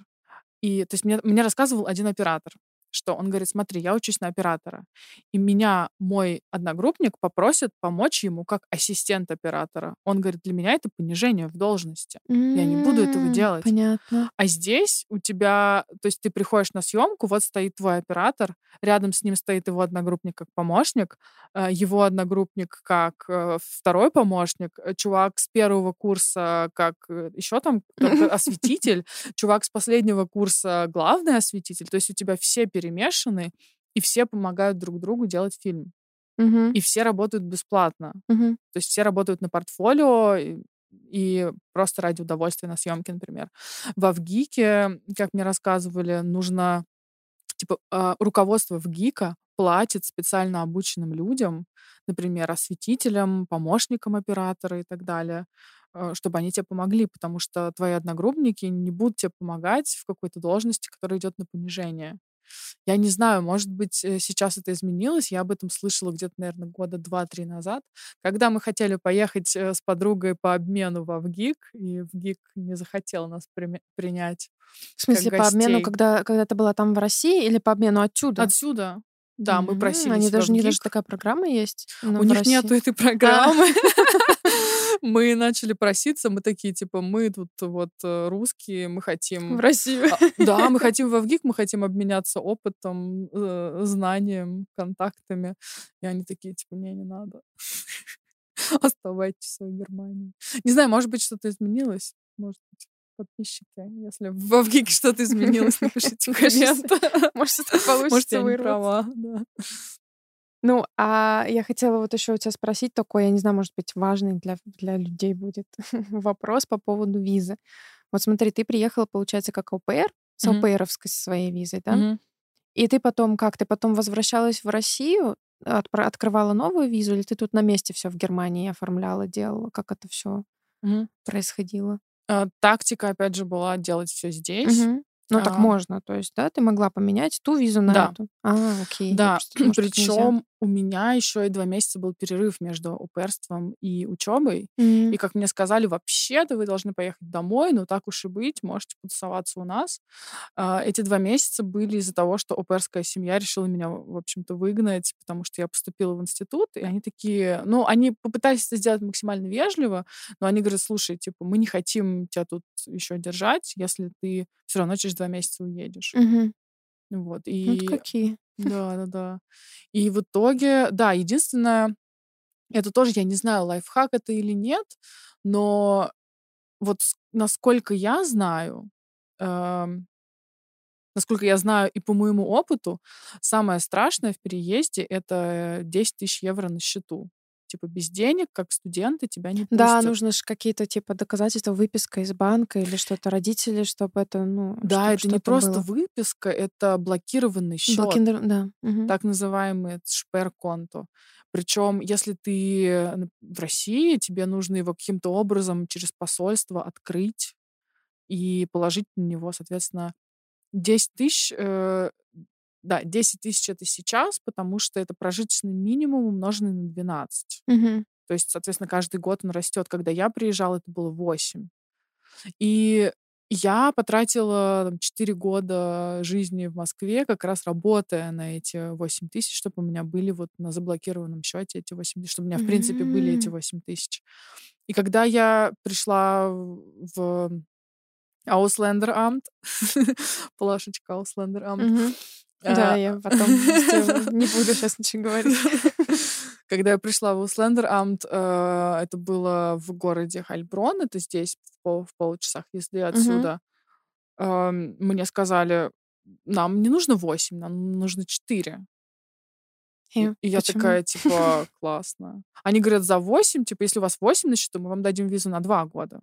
И, то есть, мне, мне рассказывал один оператор что он говорит, смотри, я учусь на оператора, и меня мой одногруппник попросит помочь ему как ассистент оператора. Он говорит, для меня это понижение в должности. Mm-hmm. Я не буду этого делать. Понятно. А здесь у тебя, то есть ты приходишь на съемку, вот стоит твой оператор, рядом с ним стоит его одногруппник как помощник, э, его одногруппник как э, второй помощник, э, чувак с первого курса как еще там [laughs] осветитель, чувак с последнего курса главный осветитель. То есть у тебя все перемешаны, и все помогают друг другу делать фильм. Угу. И все работают бесплатно. Угу. То есть все работают на портфолио и, и просто ради удовольствия на съемке, например. В Авгике, как мне рассказывали, нужно типа э, руководство в ГИКа платит специально обученным людям, например, осветителям, помощникам оператора и так далее, э, чтобы они тебе помогли, потому что твои одногруппники не будут тебе помогать в какой-то должности, которая идет на понижение. Я не знаю, может быть, э, сейчас это изменилось. Я об этом слышала где-то, наверное, года два-три назад, когда мы хотели поехать э, с подругой по обмену в Авгик, и ВГИК не захотел нас при- принять. В смысле, по обмену, когда, когда ты была там в России, или по обмену отсюда? Отсюда. Да, мы просили. Они даже не даже такая программа есть. У них нету этой программы. [laughs] Мы начали проситься, мы такие, типа, мы тут вот э, русские, мы хотим... В Россию. А, да, мы [laughs] хотим в Авгик, мы хотим обменяться опытом, э, знанием, контактами. И они такие, типа, не, не надо. [laughs] Оставайтесь в Германии. Не знаю, может быть, что-то изменилось. Может быть, подписчики, если в Авгике что-то [laughs] изменилось, напишите коммент. Может, что-то получится Может, я не права, да. Ну, а я хотела вот еще у тебя спросить такой, я не знаю, может быть, важный для, для людей будет [laughs] вопрос по поводу визы. Вот смотри, ты приехала, получается, как ОПР, с. ОПРовской своей визой, да? Мгм. И ты потом как? Ты потом возвращалась в Россию, отпра- открывала новую визу, или ты тут на месте все в Германии оформляла, делала? Как это все Мгм. происходило? А, Тактика, опять же, была делать все здесь. Мгм. Ну, так А. можно, то есть, да, ты могла поменять ту визу на Да. эту. А, окей. Да, причем у меня еще и два месяца был перерыв между уперством и учебой. М. И как мне сказали, вообще-то вы должны поехать домой, но так уж и быть, можете потусоваться у нас. А, Эти два месяца были из-за того, что оперская семья решила меня, в общем-то, выгнать, потому что я поступила в институт, и они такие, ну, они попытались это сделать максимально вежливо, но они говорят, слушай, типа, мы не хотим тебя тут еще держать, если ты все равно через два месяца уедешь. Мгм. Вот, Вот и какие. Да, да, да. И в итоге, да, единственное, это тоже, я не знаю, лайфхак это или нет, но вот насколько я знаю, эм, насколько я знаю и по моему опыту, самое страшное в переезде это 10 тысяч евро на счету. Типа без денег, как студенты, тебя не Да, пустят. нужно же какие-то типа доказательства, выписка из банка или что-то родители, чтобы это, ну, Да, чтобы это не просто было. выписка, это блокированный счет. Блокиндер, да. мгм. так называемый шпер-конто. Причем, если ты э, в России, тебе нужно его каким-то образом через посольство открыть и положить на него, соответственно, 10 тысяч, э, да, 10 тысяч это сейчас, потому что это прожиточный минимум умноженный на 12. Мгм. То есть, соответственно, каждый год он растет. Когда я приезжала, это было 8. И я потратила там, 4 года жизни в Москве, как раз работая на эти 8 тысяч, чтобы у меня были вот на заблокированном счете эти 8 тысяч, чтобы у меня, в принципе, были эти М. 8 тысяч. И когда я пришла в Ауслендерамт, [laughs] плашечка Ауслендерамт, Мгм. Да, а, я потом сделаю. [laughs] Не буду сейчас ничего говорить. [laughs] Когда я пришла в Услендерамт, э, это было в городе Хальброн, это здесь в, пол, в полчасах езды отсюда. Мне сказали, нам не нужно 8, нам нужно 4. И, И и я такая, типа, [laughs] классно. Они говорят, за 8, типа, если у вас 8 на счету, мы вам дадим визу на 2 года.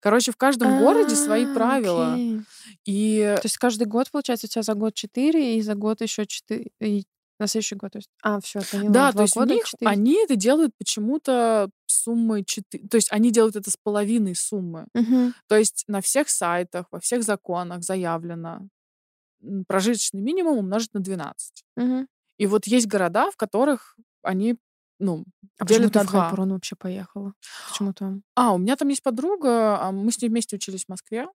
Короче, в каждом городе свои А, правила. окей. И То есть каждый год, получается, у тебя за год 4, и за год еще 4, и на следующий год. То есть... А, все, поняла. Да, то Два есть у года, них 4. они это делают почему-то суммой 4. То есть они делают это с половиной суммы. Мгм. То есть на всех сайтах, во всех законах заявлено прожиточный минимум умножить на 12. Мгм. И вот есть города, в которых они, ну, А почему ты в. Хальброн вообще поехала? Почему там? А, у меня там есть подруга, а мы с ней вместе учились в Москве.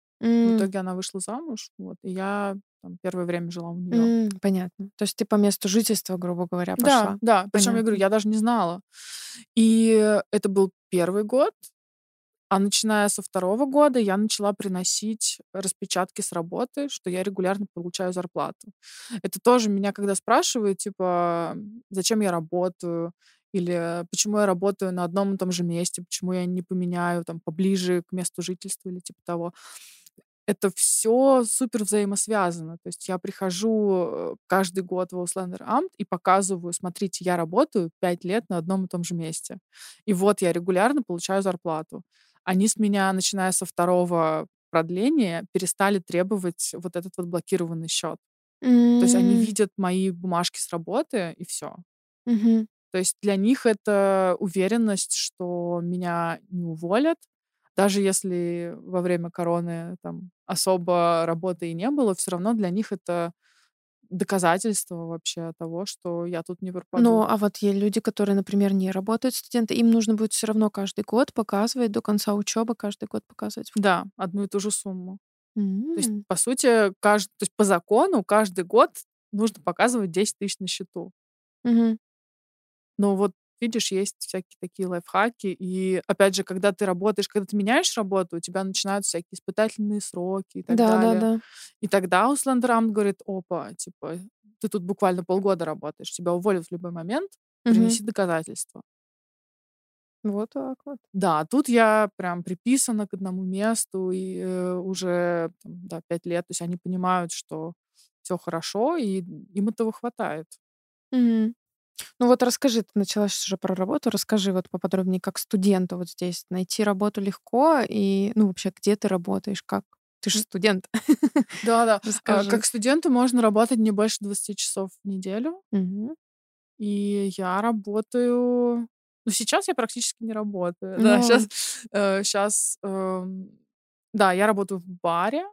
В М, итоге она вышла замуж, вот, и я там первое время жила у нее. м, Понятно. То есть ты по месту жительства, грубо говоря, Да, пошла. да. Причем я говорю, я даже не знала. И это был первый год. А начиная со второго года я начала приносить распечатки с работы, что я регулярно получаю зарплату. Это тоже меня, когда спрашивают, типа, зачем я работаю, или почему я работаю на одном и том же месте, почему я не поменяю там поближе к месту жительства или типа того. Это все супер взаимосвязано. То есть я прихожу э, каждый год в Ауслендер Амт и показываю, смотрите, я работаю пять лет на одном и том же месте. И вот я регулярно получаю зарплату. Они с меня, начиная со второго продления, перестали требовать вот этот вот блокированный счет. То есть они видят мои бумажки с работы, и все. мгм. То есть для них это уверенность, что меня не уволят, даже если во время короны там особо работы и не было, все равно для них это доказательство вообще того, что я тут не пропаду. Ну, а вот есть люди, которые, например, не работают студенты, им нужно будет все равно каждый год показывать, до конца учебы каждый год показывать. Да, одну и ту же сумму. То есть, по сути, кажд... то есть по закону каждый год нужно показывать 10 тысяч на счету. мгм. Но вот видишь, есть всякие такие лайфхаки. И опять же, когда ты работаешь, когда ты меняешь работу, у тебя начинаются всякие испытательные сроки и так Да, да, далее. да. И тогда Усландрамт говорит, опа, типа, ты тут буквально полгода работаешь, тебя уволят в любой момент, принеси доказательства. Вот так вот. Да, тут я прям приписана к одному месту и э, уже там, да, пять лет, то есть они понимают, что все хорошо, и им этого хватает. Мгм. Ну вот расскажи, ты начала сейчас уже про работу, расскажи вот поподробнее, как студенту вот здесь найти работу легко и, ну, вообще, где ты работаешь, как? Ты же студент. Да-да. [laughs] А, Расскажи. Как студенту можно работать не больше 20 часов в неделю. И я работаю... Ну, сейчас я практически не работаю. [laughs] Да, Ну. сейчас... сейчас да, я работаю в баре.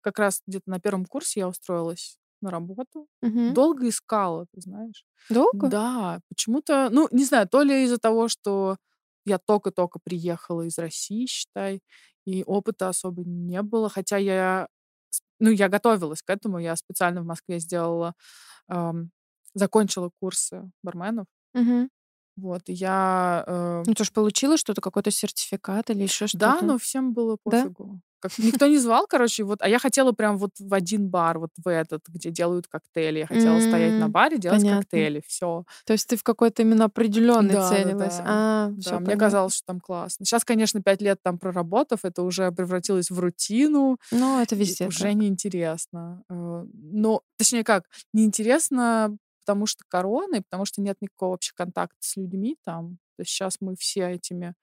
как раз где-то на первом курсе я устроилась на работу. Мгм. Долго искала, ты знаешь. Долго? Да, почему-то, ну, не знаю, то ли из-за того, что я только-только приехала из России, считай, и опыта особо не было, хотя я, ну, я готовилась к этому, я специально в Москве сделала, ам, закончила курсы барменов, Мгм. вот, и я, э, Ну, ты же получила что-то, какой-то сертификат или еще да, что-то? но всем было Да? Как никто не звал, короче, вот, а я хотела прям вот в один бар, вот в этот, где делают коктейли. Я хотела стоять на баре, делать понятно. коктейли, все. То есть ты в какой-то именно определенный Да, да, целилась. да. А, Да, все мне казалось, что там классно. Сейчас, конечно, пять лет там проработав, это уже превратилось в рутину. Ну, это везде уже так. неинтересно. Но, точнее как, неинтересно, потому что корона, и потому что нет никакого вообще контакта с людьми там. То есть сейчас мы все этими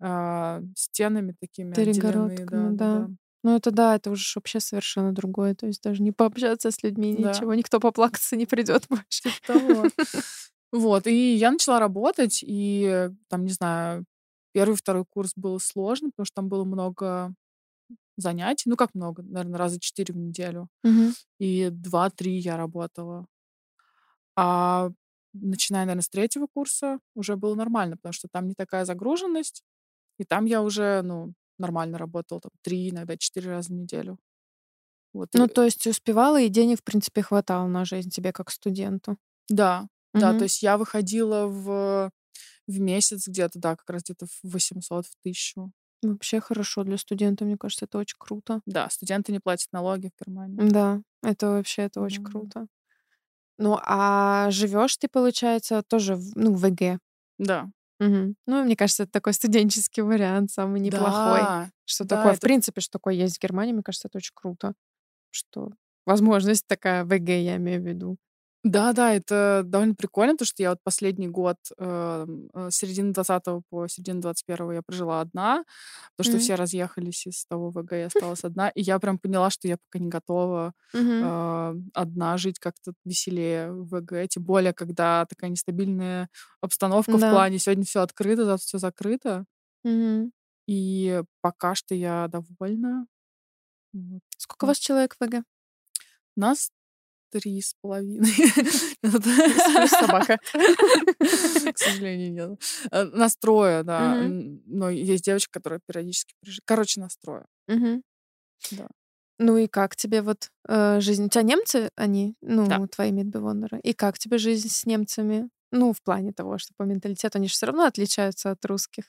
а, стенами такими отделены. Перегородками, да. Ну, это да, это уже вообще совершенно другое. То есть даже не пообщаться с людьми, Да. ничего, никто поплакаться не придет [laughs] больше. Типа того. Вот, и я начала работать, и там, не знаю, первый, второй курс был сложный, потому что там было много занятий. Ну, как много? Наверное, раза четыре в неделю. И два-три я работала. А начиная, наверное, с третьего курса уже было нормально, потому что там не такая загруженность, и там я уже, ну, нормально работала, там, три, иногда четыре раза в неделю. Вот, и- Ну, то есть успевала, и денег, в принципе, хватало на жизнь тебе как студенту. Да, да, Мгм. то есть я выходила в, в месяц где-то, да, как раз где-то в 800, в 1000. Вообще хорошо для студента, мне кажется, это очень круто. Да, студенты не платят налоги в Германии. Да, это вообще, это очень Да. круто. Ну, а живешь ты, получается, тоже, ну, в ВГ. Да. Мгм. Ну, мне кажется, это такой студенческий вариант, самый неплохой. Да, Что да, такое, в это- принципе, что такое есть в Германии, мне кажется, это очень круто. Что возможность такая ВГ, я имею в виду. Да, да, это довольно прикольно, потому что я вот последний год, эм, э, с середины 20 по середину 21 я прожила одна, потому что Мгм. все разъехались из того ВГ, я осталась одна, и я прям поняла, что я пока не готова Мгм. э, одна жить как-то веселее в ВГ, тем более, когда такая нестабильная обстановка в Да. плане сегодня все открыто, завтра все закрыто, Мгм. и пока что я довольна. Вот. Сколько у вас человек в ВГ? Нас три с половиной. [laughs] Плюс собака. [laughs] К сожалению, нет. Э, Нас трое, да. Но есть девочка, которая периодически приезжает. Короче, нас трое. Мгм. Да. Ну и как тебе вот э, жизнь? У тебя немцы они? Ну, Да. твои мидбивондеры. И как тебе жизнь с немцами? Ну, в плане того, что по менталитету они же все равно отличаются от русских.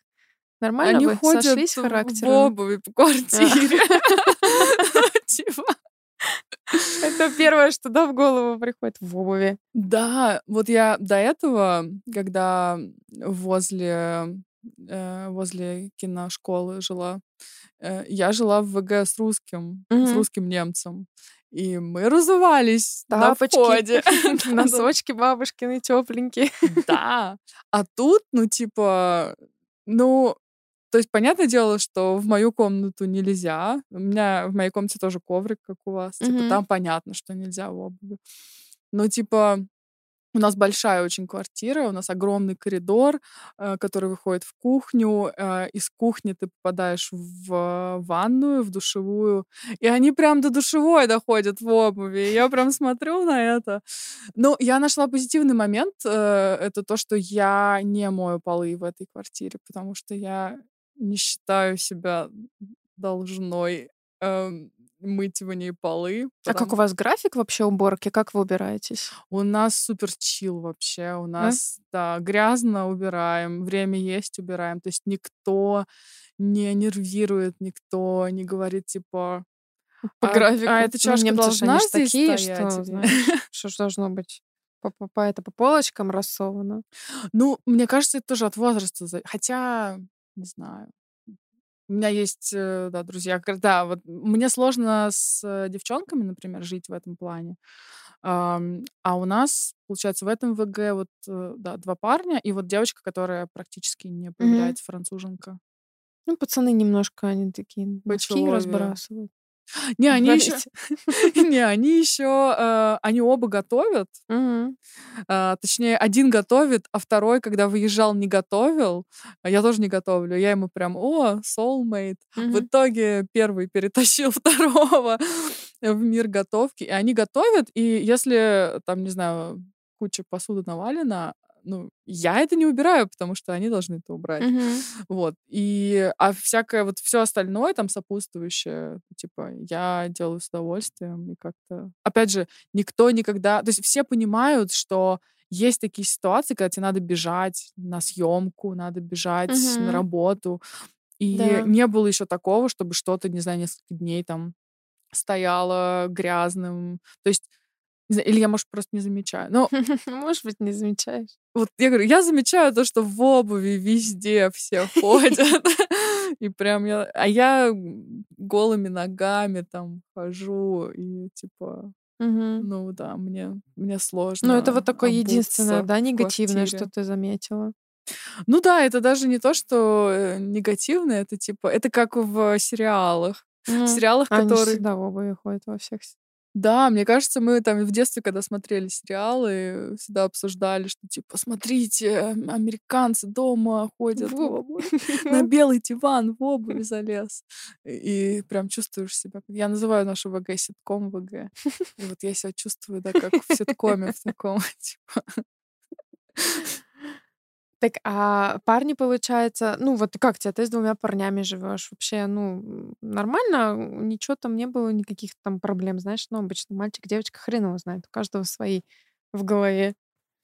Нормально Они вы ходят сошлись в характером? обуви по [laughs] квартире. Типа. [laughs] Это первое, что да, в голову приходит в обуви. Да, вот я до этого, когда возле, э, возле киношколы жила, э, я жила в ВГ с русским, с Мгм. русским немцем. И мы разувались на Тапочки, входе. [laughs] [laughs] Да-да. носочки бабушкины тепленькие. Да. А тут, ну, типа, ну, то есть, понятное дело, что в мою комнату нельзя. У меня в моей комнате тоже коврик, как у вас. Типа, Мгм. там понятно, что нельзя в обуви. Но, типа, у нас большая очень квартира, у нас огромный коридор, э, который выходит в кухню. э, Из кухни ты попадаешь в ванную, в душевую. И они прям до душевой доходят в обуви. Я прям смотрю на это. Ну, я нашла позитивный момент. э, Это то, что я не мою полы в этой квартире, потому что я не считаю себя должной эм, мыть в ней полы. А как потому- у вас график вообще уборки? Как вы убираетесь? у нас супер чил вообще. У нас, да, грязно убираем, время есть убираем. То есть никто не нервирует, никто не говорит, типа, По а, графику. а эта чашка немцы должна они ж здесь такие, стоять что, или- знаешь, [laughs] что ж должно быть по, по, по- это, по полочкам рассовано. Ну, мне кажется, это тоже от возраста. Хотя, не знаю. У меня есть, э, да, друзья. Да, вот мне сложно с э, девчонками, например, жить в этом плане. А у нас, получается, в этом ВГ вот, э, да, два парня, и вот девочка, которая практически не появляется, француженка. Ну, пацаны немножко, они такие Бэчелове. разбрасывают. [laughs] Не, они еще, не, они еще, э, они оба готовят. А, точнее, один готовит, а второй, когда выезжал, не готовил. А Я тоже не готовлю. Я ему прям, о, soulmate. В итоге первый перетащил [laughs] второго в мир готовки. И они готовят, и если там, не знаю, куча посуды навалена, ну, я это не убираю, потому что они должны это убрать. Мгм. Вот. И, а всякое вот все остальное там сопутствующее, типа, я делаю с удовольствием и как-то... Опять же, никто никогда... То есть все понимают, что есть такие ситуации, когда тебе надо бежать на съемку, надо бежать на Мгм. работу. И Да. не было еще такого, чтобы что-то, не знаю, несколько дней там стояло грязным. То есть, или я, может, просто не замечаю. Но [laughs] Может быть, не замечаешь. вот я говорю, я замечаю то, что в обуви везде все [laughs] ходят. [laughs] И прям я... А я голыми ногами там хожу, и типа, ну да, мне, мне сложно Ну, это вот такое единственное, да, в негативное, что ты заметила. Ну да, это даже не то, что э, негативное, это типа, это как в сериалах. В Ну, сериалах, они которые... всегда в обуви ходят во всех. Да, мне кажется, мы там в детстве, когда смотрели сериалы, всегда обсуждали, что типа, смотрите, ам- американцы дома ходят [laughs] на [laughs] белый диван в обуви [laughs] залез. И прям чувствуешь себя. Я называю нашу ВГ ситком ВГ. И вот я себя чувствую, да, как в ситкоме в таком, типа. Так, а парни, получается, ну вот как тебе, ты с двумя парнями живешь вообще, ну нормально, ничего там не было, никаких там проблем, знаешь, ну обычно мальчик, девочка, хрен его знает, у каждого свои в голове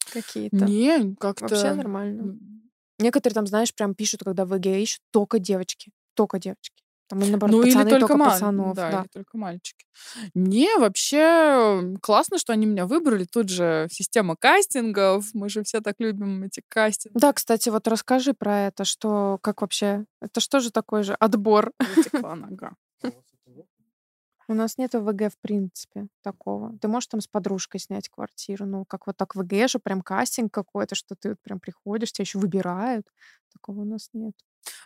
какие-то. Не, Вообще как-то... нормально. м, Некоторые там, знаешь, прям пишут, когда в ВГ ищут только девочки, только девочки. Там или наоборот, Ну, или пацаны, только, только мал- пацанов, да, да. или только мальчики. Не, вообще классно, что они меня выбрали. Тут же система кастингов. Мы же все так любим эти кастинги. Да, кстати, вот расскажи про это, что, как вообще, это что же такое же отбор? [laughs] Нога. У нет? У нас нет ВГ в принципе такого. Ты можешь там с подружкой снять квартиру, ну, как вот так в ВГ же, прям кастинг какой-то, что ты вот прям приходишь, тебя еще выбирают. Такого у нас нет.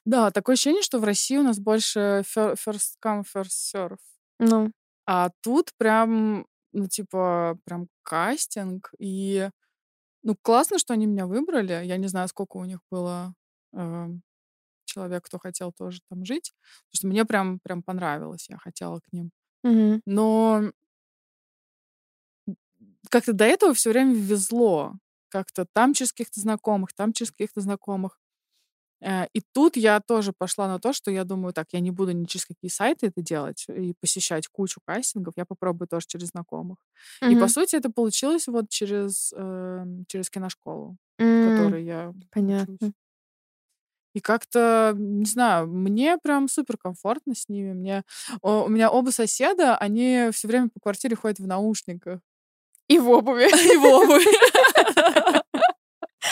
Да, такое ощущение, что в России у нас больше fir- first come, first serve. Ну, А тут прям, ну, типа, прям кастинг. И, ну, классно, что они меня выбрали. Я не знаю, сколько у них было э, человек, кто хотел тоже там жить. Потому что мне прям, прям понравилось. Я хотела к ним. мгм. Но как-то до этого все время везло. Как-то там через каких-то знакомых, там через каких-то знакомых. Э, И тут я тоже пошла на то, что я думаю, так, я не буду ни через какие сайты это делать и посещать кучу кастингов, я попробую тоже через знакомых. И по сути это получилось вот через, эм, через киношколу, в М, которой я учусь. Понятно. И как-то, не знаю, мне прям супер комфортно с ними. Мне, о, у меня оба соседа, они все время по квартире ходят в наушниках. И в обуви. [laughs] И в обуви. [laughs] [laughs]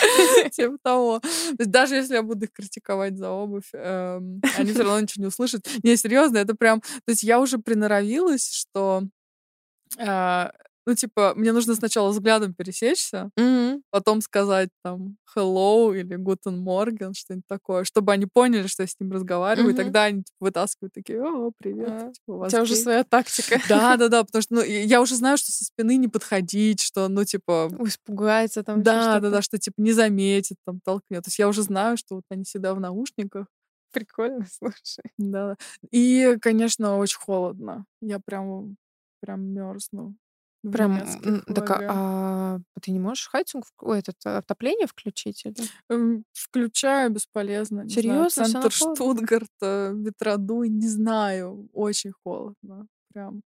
[laughs] Типа того. То есть даже если я буду их критиковать за обувь, эм, они все равно ничего не услышат. Не, серьезно, это прям... То есть я уже приноровилась, что... Ну, типа, мне нужно сначала взглядом пересечься, Мгм. потом сказать там hello или guten morgen, что-нибудь такое, чтобы они поняли, что я с ним разговариваю, и Мгм. тогда они типа, вытаскивают такие, о, привет, А, типа, у У тебя уже гей?» своя тактика. Да, [laughs] да, да, потому что ну, и- я уже знаю, что со спины не подходить, что, ну, типа, Испугается там. да, да, да, что типа не заметит, там толкнет. То есть я уже знаю, что вот они всегда в наушниках. Прикольно, [laughs] слушай. Да. И, конечно, очень холодно. Я прям, прям мерзну. Прям, так, а, а ты не можешь Хайцунг, в- ой, этот, а, отопление включить? Или? Эм, Включаю бесполезно. Знаю, Серьезно? Всё Центр? Штутгарта, ветродуй, не знаю. Очень холодно. Прям.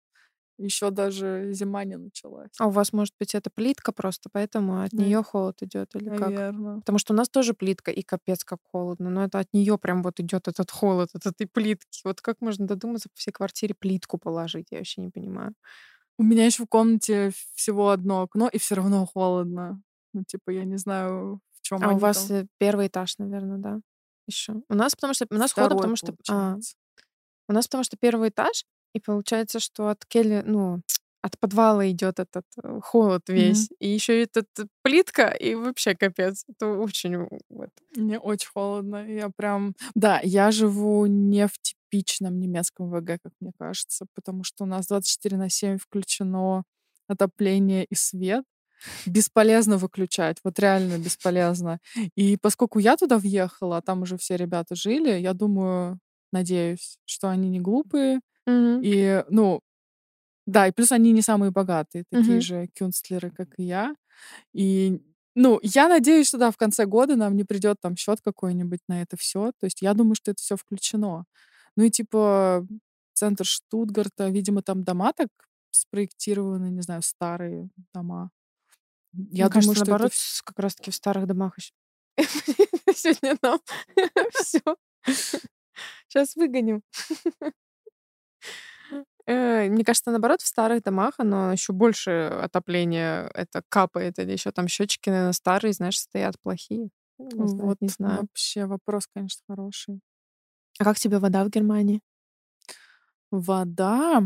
Еще даже зима не началась. А у вас, может быть, это плитка просто, поэтому от Навер- нее холод идет или как? Наверное. Потому что у нас тоже плитка, и капец как холодно, но это от нее прям вот идет этот холод от этой плитки. Вот как можно додуматься по всей квартире плитку положить, я вообще не понимаю. У меня еще в комнате всего одно окно, и все равно холодно. Ну, типа, я не знаю, в чем А у вас там. э, первый этаж, наверное, да? Еще. У нас, потому что у нас холодно, Второй, потому что а, у нас потому что первый этаж, и получается, что от Келли, ну, от подвала идет этот э, холод весь, и еще этот э, плитка, и вообще капец. Это очень вот. Мне очень холодно. Я прям... Да, я живу не в типичном немецком ВГ, как мне кажется, потому что у нас 24 на 7 включено отопление и свет. Бесполезно выключать, вот реально бесполезно. И поскольку я туда въехала, а там уже все ребята жили, я думаю, надеюсь, что они не глупые. Мгм. И, ну, да, и плюс они не самые богатые, такие Мгм. же кюнстлеры, как и я. И, ну, я надеюсь, что да, в конце года нам не придет там счет какой-нибудь на это все. То есть я думаю, что это все включено. Ну и типа центр Штутгарта, видимо, там дома так спроектированы, не знаю, старые дома. Я Мне кажется, думаю, что это наоборот, с- как раз-таки в старых домах еще. Сегодня нам все. Сейчас выгоним. Э, Мне кажется, наоборот, в старых домах оно еще больше отопления это капает, или еще там счетчики, наверное, старые, знаешь, стоят плохие. Не знаю, вот не знаю. вообще вопрос, конечно, хороший. А как тебе вода в Германии? Вода,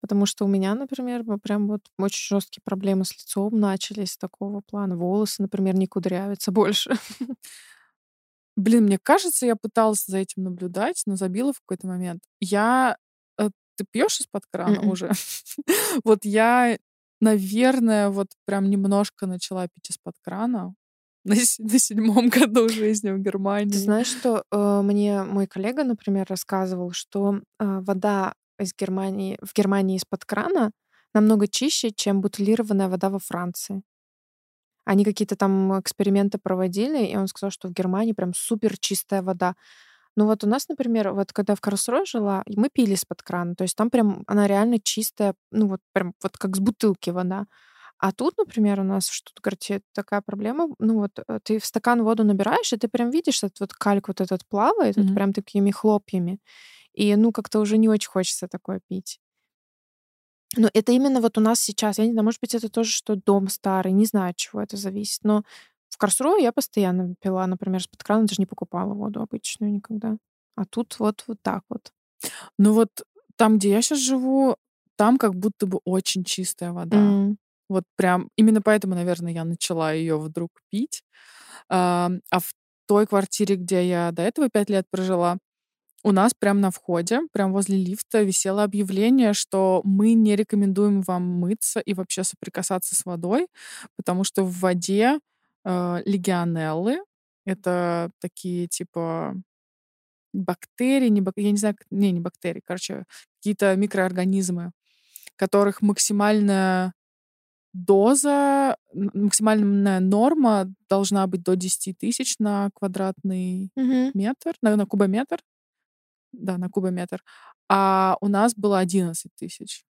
Потому что у меня, например, прям вот очень жесткие проблемы с лицом начались такого плана. Волосы, например, не кудрявятся [laughs] больше. блин, мне кажется, я пыталась за этим наблюдать, но забила в какой-то момент. Я, ты пьешь из-под крана Мгм. уже? [laughs] Вот я, наверное, вот прям немножко начала пить из-под крана [laughs] на, на седьмом году жизни в Ты Германии. знаешь, что э, мне мой коллега, например, рассказывал, что э, вода из Германии в Германии из-под крана намного чище, чем бутылированная вода во Франции. Они какие-то там эксперименты проводили, и он сказал, что в Германии прям супер чистая вода. Ну вот у нас, например, вот когда в Карлсруэ жила, мы пили из-под крана, то есть там прям она реально чистая, ну вот прям вот как с бутылки вода. А тут, например, у нас в Штутгарте такая проблема, ну вот э, ты в стакан воду набираешь, и ты прям видишь, этот вот кальк вот этот плавает, вот Мгм. прям такими хлопьями. И ну как-то уже не очень хочется такое пить. Но это именно вот у нас сейчас, я не знаю, может быть, это тоже, что дом старый, не знаю, от чего это зависит. Но в Карсруе я постоянно пила, например, из-под крана, даже не покупала воду обычную никогда. А тут вот вот так вот. Ну вот там, где я сейчас живу, там как будто бы очень чистая вода. М. Вот прям именно поэтому, наверное, я начала ее вдруг пить. А, а в той квартире, где я до этого пять лет прожила, у нас прям на входе, прям возле лифта висело объявление, что мы не рекомендуем вам мыться и вообще соприкасаться с водой, потому что в воде э, легионеллы, это такие типа бактерии, не бак... я не знаю, не, не бактерии, короче, какие-то микроорганизмы, которых максимальная доза, максимальная норма должна быть до 10 тысяч на квадратный Мгм. метр, на, на кубометр. Да, на кубометр. А у нас было 11 тысяч.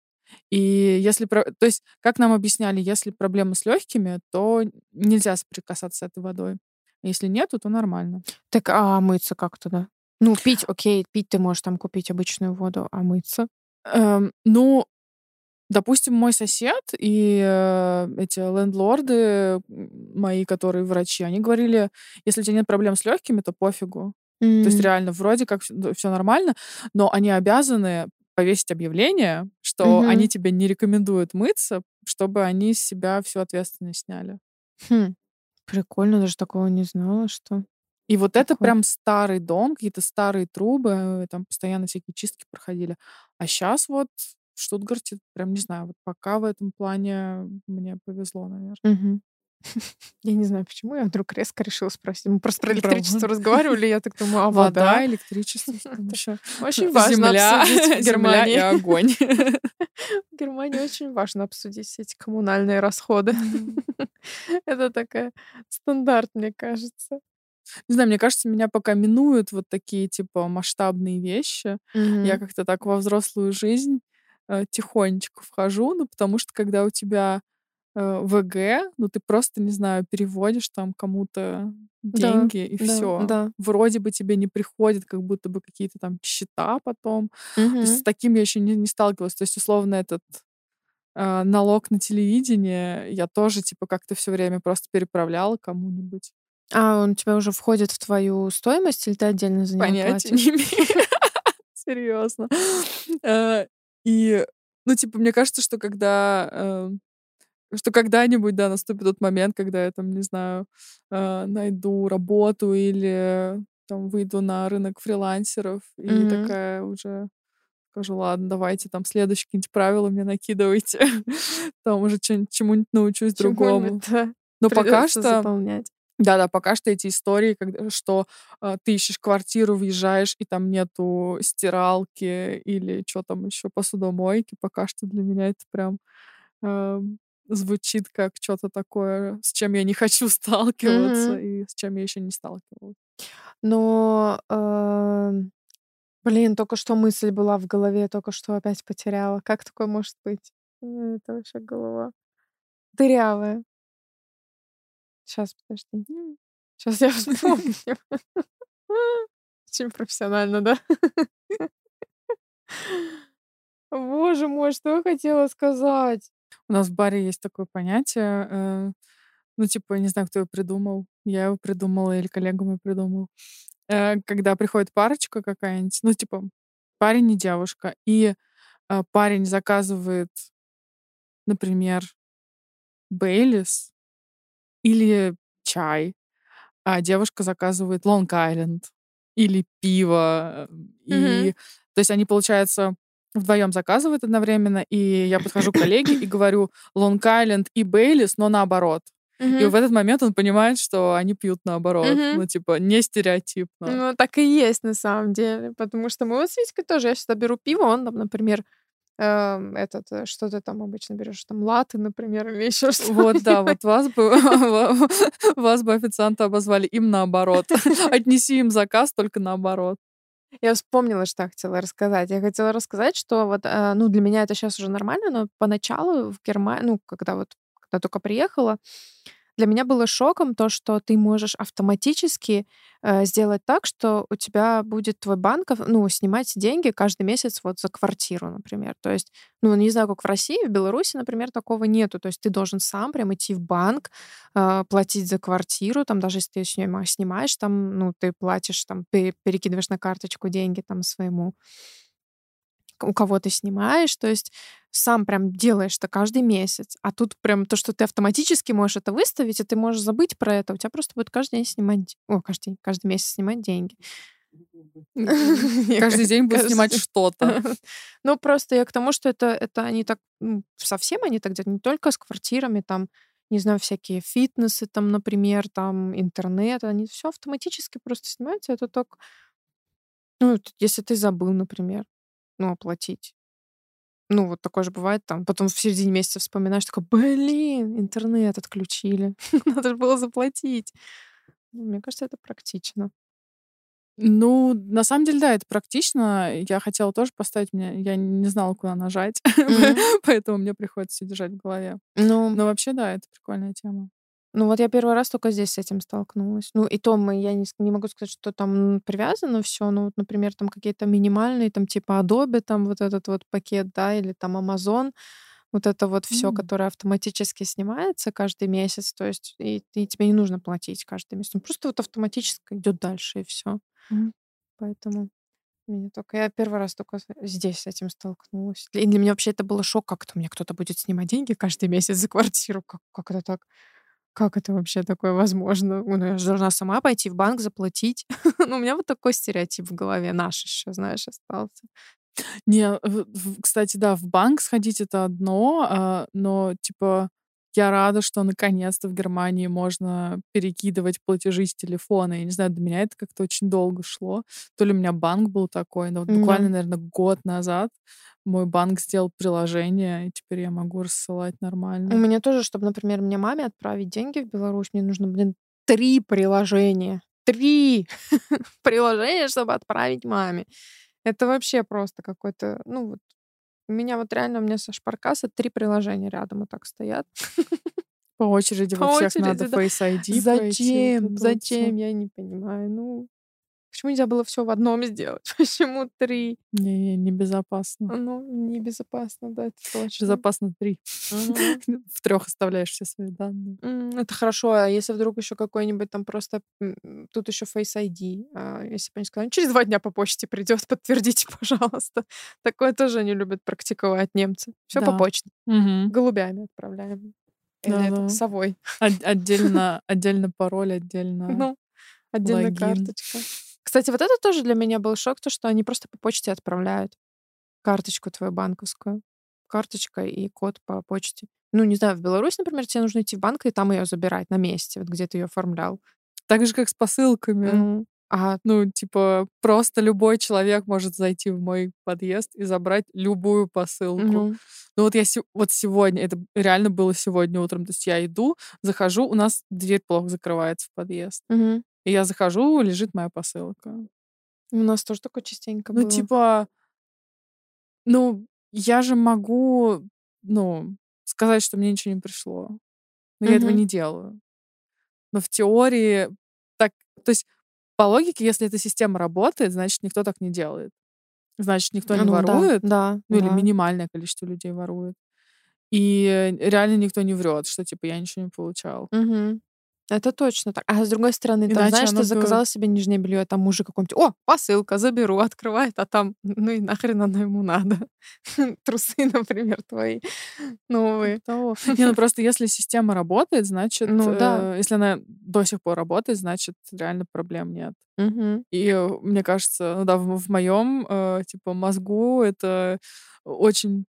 И если... То есть, как нам объясняли, если проблемы с легкими, то нельзя соприкасаться с этой водой. Если нету, то нормально. Так, а мыться как тогда? Ну, пить, окей, пить ты можешь там купить обычную воду, а мыться? Эм, ну, допустим, мой сосед и э, эти лендлорды мои, которые врачи, они говорили, если у тебя нет проблем с легкими, то пофигу. То есть реально вроде как все нормально, но они обязаны повесить объявление, что Мгм. они тебе не рекомендуют мыться, чтобы они с себя всю ответственность сняли. Хм. Прикольно, даже такого не знала, что И вот это такое. прям старый дом, какие-то старые трубы, э, там постоянно всякие чистки проходили. А сейчас вот в Штутгарте, прям не знаю, вот пока в этом плане мне повезло, наверное. Мгм. [laughs] Я не знаю, почему я вдруг резко решила спросить. Мы просто про электричество разговаривали, я так думаю, а Вода, вода? электричество? [laughs] Очень [laughs] важно Земля, обсудить в и огонь. В Германии очень важно обсудить все эти коммунальные расходы. Это такая стандарт, мне кажется. Не знаю, мне кажется, меня пока минуют вот такие, типа, масштабные вещи. Я как-то так во взрослую жизнь э, тихонечко вхожу, ну, потому что когда у тебя э, ВГ, ну, ты просто, не знаю, переводишь там кому-то Да, деньги, и да, все. да. Вроде бы тебе не приходят как будто бы какие-то там счета потом. То есть с таким я еще не, не сталкивалась. То есть, условно, этот э, налог на телевидение я тоже, типа, как-то все время просто переправляла кому-нибудь. А он у тебя уже входит в твою стоимость, или ты отдельно за него Понятия платишь? не имею. [laughs] Серьезно. Э, И Ну, типа, мне кажется, что когда... что когда-нибудь, да, наступит тот момент, когда я там, не знаю, э, найду работу или там выйду на рынок фрилансеров и Мгм. такая уже скажу, ладно, давайте там следующие какие-нибудь правила мне накидывайте. [laughs] Там уже чему-нибудь научусь другому. Чему-нибудь, да, Но пока что... заполнять. Да-да, пока что эти истории, когда, что э, ты ищешь квартиру, въезжаешь, и там нету стиралки или что там еще, посудомойки, пока что для меня это прям звучит как что-то такое, с чем я не хочу [laughs] сталкиваться Мгм. и с чем я еще не сталкивалась. Но, эм, блин, только что мысль была в голове, только что опять потеряла. Как такое может быть? Это вообще голова дырявая. Сейчас, подожди. Сейчас я [laughs] вспомню. Очень профессионально, да? [laughs] Боже мой, что я хотела сказать? У нас в баре есть такое понятие, э, ну, типа, не знаю, кто его придумал, я его придумала или коллега мой придумал. Э, когда приходит парочка какая-нибудь, ну, типа, парень и девушка, и э, парень заказывает, например, Бейлис или чай, а девушка заказывает Лонг Айленд или пиво. э, И, то есть они, получается, вдвоем заказывают одновременно, и я подхожу к коллеге и говорю Лонг Айленд и Бейлис, но наоборот. И Мгм. в этот момент он понимает, что они пьют наоборот. Мгм. Ну, типа, не стереотипно. Ну, так и есть на самом деле. Потому что мы вот с Витькой тоже, я всегда беру пиво, он там, например, эм, этот, э, что ты там обычно берешь, там латы, например, или еще что-то. Вот, да, вот вас бы, [laughs] вас бы официанты обозвали им наоборот. [laughs] Отнеси им заказ только наоборот. Я вспомнила, что я хотела рассказать. Я хотела рассказать, что вот, э, ну, для меня это сейчас уже нормально, но поначалу в Германии, ну, когда вот, когда только приехала, для меня было шоком то, что ты можешь автоматически э, сделать так, что у тебя будет твой банк, ну, снимать деньги каждый месяц вот за квартиру, например. То есть, ну, не знаю, как в России, в Беларуси, например, такого нету. То есть ты должен сам прям идти в банк, э, платить за квартиру, там даже если ты снима- снимаешь, там, ну, ты платишь, там, пе- перекидываешь на карточку деньги там своему у кого ты снимаешь, то есть сам прям делаешь это каждый месяц. А тут прям то, что ты автоматически можешь это выставить, и ты можешь забыть про это, у тебя просто будет каждый день снимать, о, каждый день, каждый месяц снимать деньги. Каждый день будет снимать что-то. [laughs] Ну, просто я к тому, что это, это они так, ну, совсем они так делают, не только с квартирами, там, не знаю, всякие фитнесы, там, например, там, интернет, они все автоматически просто снимаются, это так, ну, если ты забыл, например, ну, оплатить. Ну, вот такое же бывает там. Потом в середине месяца вспоминаешь, такой, блин, интернет отключили. [laughs] Надо же было заплатить. Ну, Мне кажется, это практично. Ну, на самом деле, да, это практично. Я хотела тоже поставить мне, я не знала, куда нажать, [laughs] Мгм. поэтому мне приходится держать в голове. Ну, Но вообще, да, это прикольная тема. Ну вот я первый раз только здесь с этим столкнулась. Ну и то мы, я не, не могу сказать, что там привязано все. Ну вот, например, там какие-то минимальные, там типа Adobe, там вот этот вот пакет, да, или там Amazon, вот это вот все, М. которое автоматически снимается каждый месяц, то есть и, и тебе не нужно платить каждый месяц, ну, просто вот автоматически идет дальше и все. Мгм. Поэтому меня только я первый раз только здесь с этим столкнулась. И для меня вообще это было шок, как это у меня кто-то будет снимать деньги каждый месяц за квартиру, как, как это так? Как это вообще такое возможно? Ну, я же должна сама пойти в банк, заплатить. [laughs] ну, у меня вот такой стереотип в голове наш еще, знаешь, остался. Не, кстати, да, в банк сходить это одно, а, но типа я рада, что наконец-то в Германии можно перекидывать платежи с телефона. Я не знаю, до меня это как-то очень долго шло. То ли у меня банк был такой, но вот М-да. буквально, наверное, год назад мой банк сделал приложение, и теперь я могу рассылать У нормально. меня тоже, чтобы, например, мне маме отправить деньги в Беларусь, мне нужно, блин, три приложения. Три [laughs] приложения, чтобы отправить маме. Это вообще просто какой-то, ну вот, у меня вот реально, у меня со Шпаркаса три приложения рядом вот так стоят. По очереди [laughs] По во всех надо да. Face ID Зачем? Зачем? Я не понимаю. Ну, Почему нельзя было все в одном сделать? [laughs] Почему три? Не, небезопасно. Ну, небезопасно, да, это точно. Безопасно три. [laughs] В трех оставляешь все свои данные. Это хорошо, а если вдруг еще какой-нибудь там просто тут еще Face ID, а если бы они сказали, «Ну, через два дня по почте придет, [laughs] подтвердите, пожалуйста. Такое тоже они любят практиковать немцы. Все по Да. почте. Голубями отправляем. Или это, Да-да. совой. От- Отдельно, отдельно пароль, отдельно Ну, отдельная логин. карточка. Кстати, вот это тоже для меня был шок, то, что они просто по почте отправляют карточку твою банковскую. Карточка и код по почте. Ну, не знаю, в Беларусь, например, тебе нужно идти в банк и там ее забирать на месте, вот где ты ее оформлял. Так же, как с посылками. Ну, а Ну, типа, просто любой человек может зайти в мой подъезд и забрать любую посылку. ну, Ну вот я вот сегодня, это реально было сегодня утром, то есть я иду, захожу, у нас дверь плохо закрывается в подъезд. мгм. И я захожу, лежит моя посылка. у нас тоже такое частенько Ну, было. типа, ну, я же могу, ну, сказать, что мне ничего не пришло. Но я этого не делаю. Но в теории так, то есть по логике, если эта система работает, значит, никто так не делает. Значит, никто не Ну да, ворует, Да, ну или да. минимальное количество людей ворует. И реально никто не врет, что типа я ничего не получал. Мгм. Это точно так. А с другой стороны, там, Иначе знаешь, ты заказала себе нижнее белье, а там мужик какой-нибудь, о, посылка, заберу, открывает, а там, ну и нахрен оно ему надо. [laughs] Трусы, например, твои новые. Того. Не, ну просто если система работает, значит, Ну да. э, если она до сих пор работает, значит, реально проблем нет. И э, мне кажется, ну да, в, моем типа мозгу это очень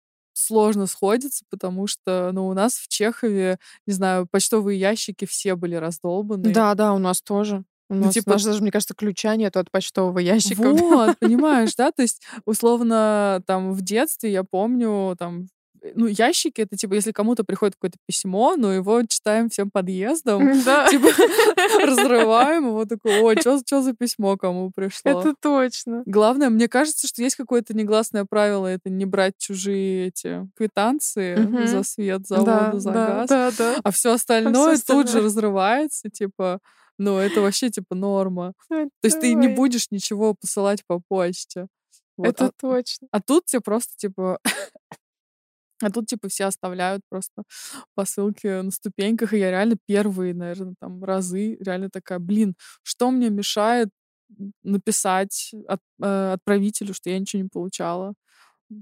сложно сходится, потому что, ну, у нас в Чехове, не знаю, почтовые ящики все были раздолбаны. Да, да, у нас тоже. У Ну, нас типа- даже, мне кажется, ключа нет от почтового ящика. Вот, [laughs] понимаешь, да? То есть, условно, там в детстве я помню, там, ну, ящики, это типа, если кому-то приходит какое-то письмо, ну, его читаем всем подъездом, типа, [laughs] разрываем его, такой, ой, что за письмо кому пришло? это точно. Главное, мне кажется, что есть какое-то негласное правило, это не брать чужие эти квитанции за свет, за воду, за газ, да, да. а все остальное тут же разрывается, типа, ну, это вообще, типа, норма. То есть ты не будешь ничего посылать по почте. Вот. Это А, точно. а тут тебе просто, типа... [laughs] А тут, типа, все оставляют просто посылки на ступеньках. И я реально первые, наверное, там разы реально такая, блин, что мне мешает написать от- э, отправителю, что я ничего не получала?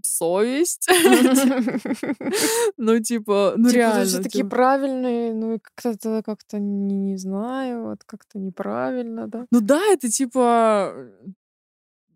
Совесть. [laughs] Ну, типа, ну Типа, реально. все такие типа. правильные, ну и как-то как-то не, знаю, вот как-то неправильно, да. Ну да, это типа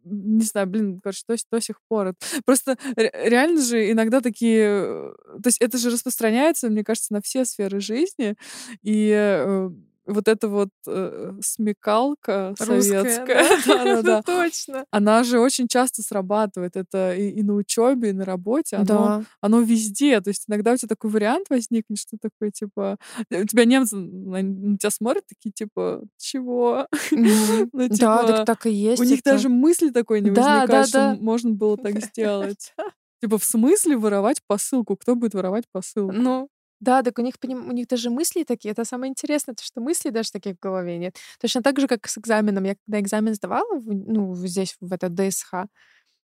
не знаю, блин, короче, до, с- до сих пор. [laughs] Просто ре- реально же иногда такие... э, То есть это же распространяется, мне кажется, на все сферы жизни. И э, вот эта вот э, смекалка Русская, советская, да? [laughs] да-да-да, Это [laughs] точно. она же очень часто срабатывает. Это и, и на учебе, и на работе. Оно, Да. оно везде. То есть иногда у тебя такой вариант возникнет, что такое, типа... э, У тебя немцы на, тебя смотрят такие, типа, чего? [laughs] Ну, Да, типа, так так и есть. у них даже мысли такой не Да, возникает, да, что да. можно было так сделать. Типа, в смысле воровать посылку? Кто будет воровать посылку? Ну, да, так у них, поним- у них даже мысли такие. Это самое интересное, то, что мыслей даже таких в голове нет. Точно так же, как с экзаменом. Я когда экзамен сдавала, ну, здесь, в этот ДСХ,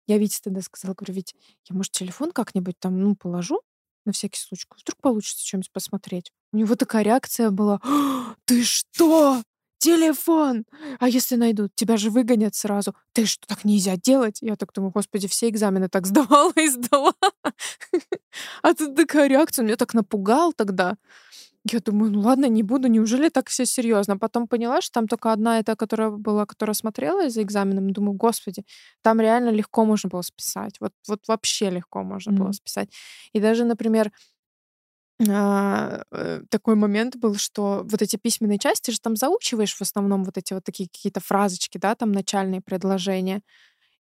я Вите тогда сказала, говорю, Вить, я, может, телефон как-нибудь там, ну, положу на всякий случай. Вдруг получится что-нибудь посмотреть. У него такая реакция была, «А, ты что? Телефон! А если найдут? Тебя же выгонят сразу. Ты что, так нельзя делать? Я так думаю, господи, все экзамены так сдавала и сдала. [laughs] А тут такая реакция, меня так напугал тогда. Я думаю, ну ладно, не буду, неужели так все серьезно? Потом поняла, что там только одна эта, которая была, которая смотрела за экзаменом. Думаю, господи, там реально легко можно было списать. Вот, вот вообще легко можно было Мгм. списать. И даже, например, такой момент был, что вот эти письменные части, же там заучиваешь в основном вот эти вот такие какие-то фразочки, да, там начальные предложения.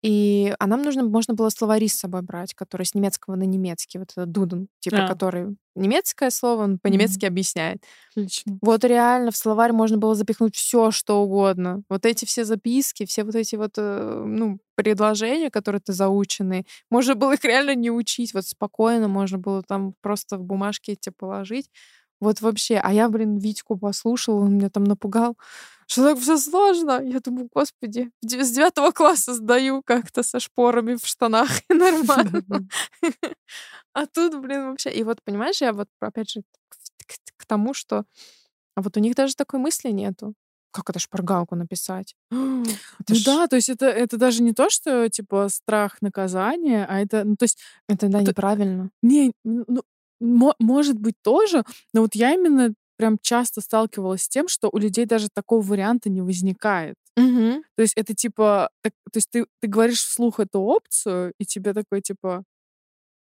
И а нам нужно, можно было словари с собой брать, который с немецкого на немецкий, вот этот дуден, типа, А. который немецкое слово, он по-немецки объясняет. Отлично. Вот реально в словарь можно было запихнуть все, что угодно. Вот эти все записки, все вот эти вот, э, ну, предложения, которые ты заучены, можно было их [laughs] реально не учить. Вот спокойно можно было там просто в бумажке эти положить. Вот вообще. А я, блин, Витьку послушала, он меня там напугал, что так все сложно. Я думаю, господи, с девятого класса сдаю как-то со шпорами в штанах и нормально. [laughs] А тут, блин, вообще... И вот, понимаешь, я вот, опять же, к тому, что а вот у них даже такой мысли нету. Как это шпаргалку написать? [gasps] Ну да, то есть это, это даже не то, что типа страх наказания, а это, ну то есть... Это, да, неправильно. Не, ну, может быть тоже, но вот я именно прям часто сталкивалась с тем, что у людей даже такого варианта не возникает. Угу. То есть это типа, так, то есть ты, ты говоришь вслух эту опцию, и тебе такой типа,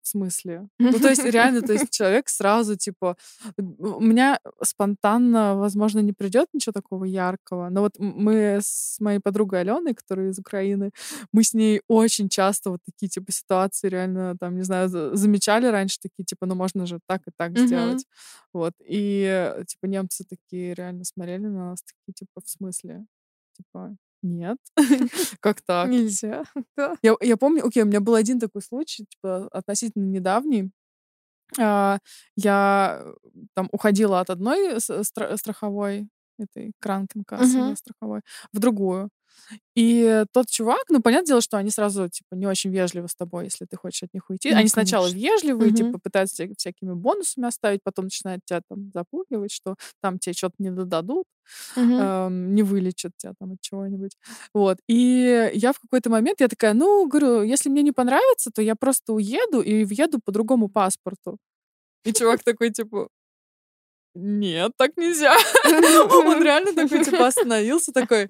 в смысле? Ну, то есть [laughs] реально, то есть человек сразу, типа, у меня спонтанно, возможно, не придет ничего такого яркого, но вот мы с моей подругой Аленой, которая из Украины, мы с ней очень часто вот такие, типа, ситуации реально, там, не знаю, замечали раньше такие, типа, ну, можно же так и так сделать. Вот. И, типа, немцы такие реально смотрели на нас, такие, типа, в смысле? Типа, нет. [laughs] [laughs] Как так? Нельзя. [laughs] Да. Я, я помню, окей, у меня был один такой случай, типа, относительно недавний. А, я там уходила от одной стра- страховой этой кранкин кассы страховой в другую. И тот чувак, ну, понятное дело, что они сразу, типа, не очень вежливы с тобой, если ты хочешь от них уйти. Ну, они сначала конечно. вежливые, угу. типа, пытаются тебя всякими бонусами оставить, потом начинают тебя там запугивать, что там тебе что-то не додадут, угу. эм, не вылечат тебя там от чего-нибудь. Вот. И я в какой-то момент, я такая, ну, говорю, если мне не понравится, то я просто уеду и въеду по другому паспорту. И чувак такой, типа, нет, так нельзя. [laughs] Он реально такой, типа, остановился, такой,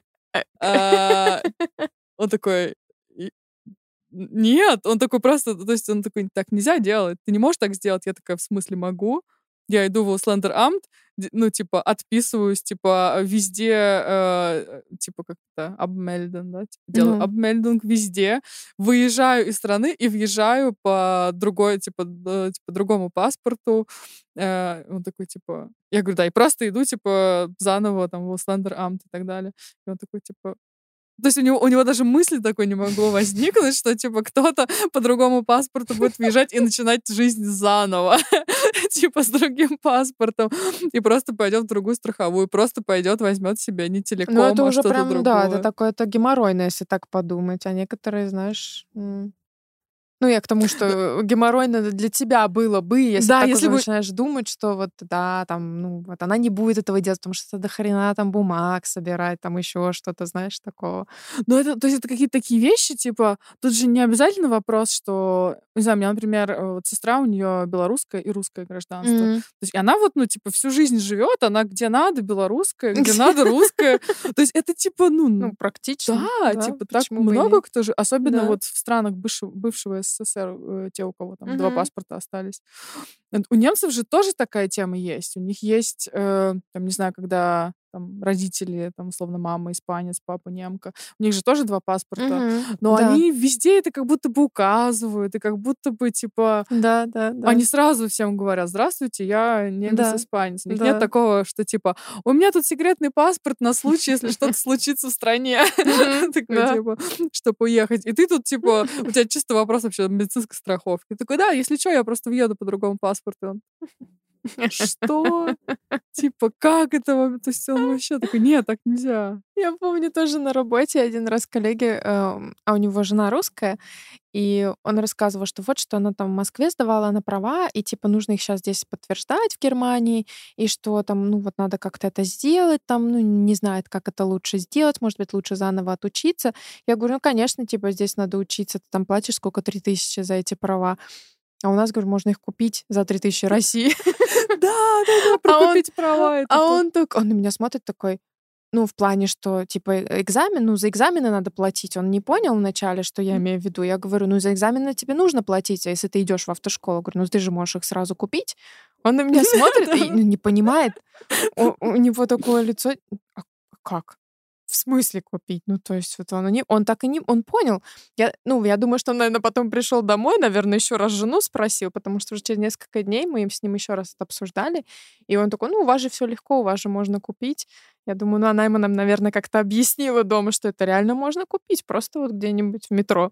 а, он такой, нет, он такой просто, то есть он такой, так нельзя делать, ты не можешь так сделать. Я такая, в смысле могу? Я иду в Услендер Амт, ну, типа, отписываюсь, типа, везде, э, типа, как-то обмельден, да, типа, делаю mm-hmm. обмельдинг везде, выезжаю из страны и въезжаю по другой, типа, э, типа другому паспорту. Э, он такой, типа, я говорю, да, и просто иду, типа, заново, там, в Услендер Амт и так далее. И он такой, типа, то есть у него, у него даже мысли такой не могло возникнуть, что типа кто-то по другому паспорту будет въезжать и начинать жизнь заново, [laughs] типа с другим паспортом, и просто пойдет в другую страховую, просто пойдет, возьмет себе не телеком, ну, это а уже прям, другое. Да, это такое, это геморройно, если так подумать. А некоторые, знаешь, ну, я к тому, что геморройно для тебя было бы, если да, так если уже бы... начинаешь думать, что вот, да, там, ну, вот она не будет этого делать, потому что до хрена там бумаг собирать, там еще что-то, знаешь, такого. Ну, это, то есть это какие-то такие вещи, типа, тут же не обязательно вопрос, что, не знаю, у меня, например, э, вот сестра, у нее белорусская и русское гражданство. Mm-hmm. То есть она вот, ну, типа, всю жизнь живет, она где надо белорусская, где [laughs] надо русская. То есть это, типа, ну... Ну, практично. Да, типа, так много кто же, особенно вот в странах бывшего СССР, э, те, у кого там два паспорта остались. У немцев же тоже такая тема есть. У них есть, э, там, не знаю, когда там родители, там, условно, мама испанец, папа немка. У них же тоже два паспорта. Угу, но да. они везде это как будто бы указывают, и как будто бы, типа... Да, да, да. Они сразу всем говорят, здравствуйте, я немец-испанец. Да. У них да. нет такого, что, типа, у меня тут секретный паспорт на случай, если что-то [laughs] случится в стране. [laughs] Такой, типа, чтобы уехать. И ты тут, типа, [laughs] у тебя чисто вопрос вообще медицинской страховки. Такой, да, если что, я просто въеду по другому паспорту. Что? Типа, как это? То есть он вообще такой, нет, так нельзя. Я помню тоже на работе один раз коллеги, эм, а у него жена русская, и он рассказывал, что вот что она там в Москве сдавала на права, и типа нужно их сейчас здесь подтверждать в Германии, и что там, ну вот надо как-то это сделать, там, ну не знает, как это лучше сделать, может быть, лучше заново отучиться. Я говорю, ну, конечно, типа здесь надо учиться, ты там платишь сколько, три тысячи за эти права. А у нас, говорю, можно их купить за 3000 России. Да, да, да, прокупить права. А он так, он на меня смотрит такой, ну, в плане, что, типа, э, экзамен, ну, за экзамены надо платить. Он не понял вначале, что я имею в виду. Я говорю, ну, за экзамены тебе нужно платить, а если ты идешь в автошколу, говорю, ну, ты же можешь их сразу купить. Он на [laughs] меня смотрит и не понимает. [laughs] У него такое лицо. «А как? Смысле купить? Ну, то есть вот он, он так и не... Он понял. Я, ну, я думаю, что он, наверное, потом пришел домой, наверное, еще раз жену спросил, потому что уже через несколько дней мы им с ним еще раз это обсуждали. И он такой, ну, у вас же все легко, у вас же можно купить. Я думаю, ну, она ему нам, наверное, как-то объяснила дома, что это реально можно купить, просто вот где-нибудь в метро.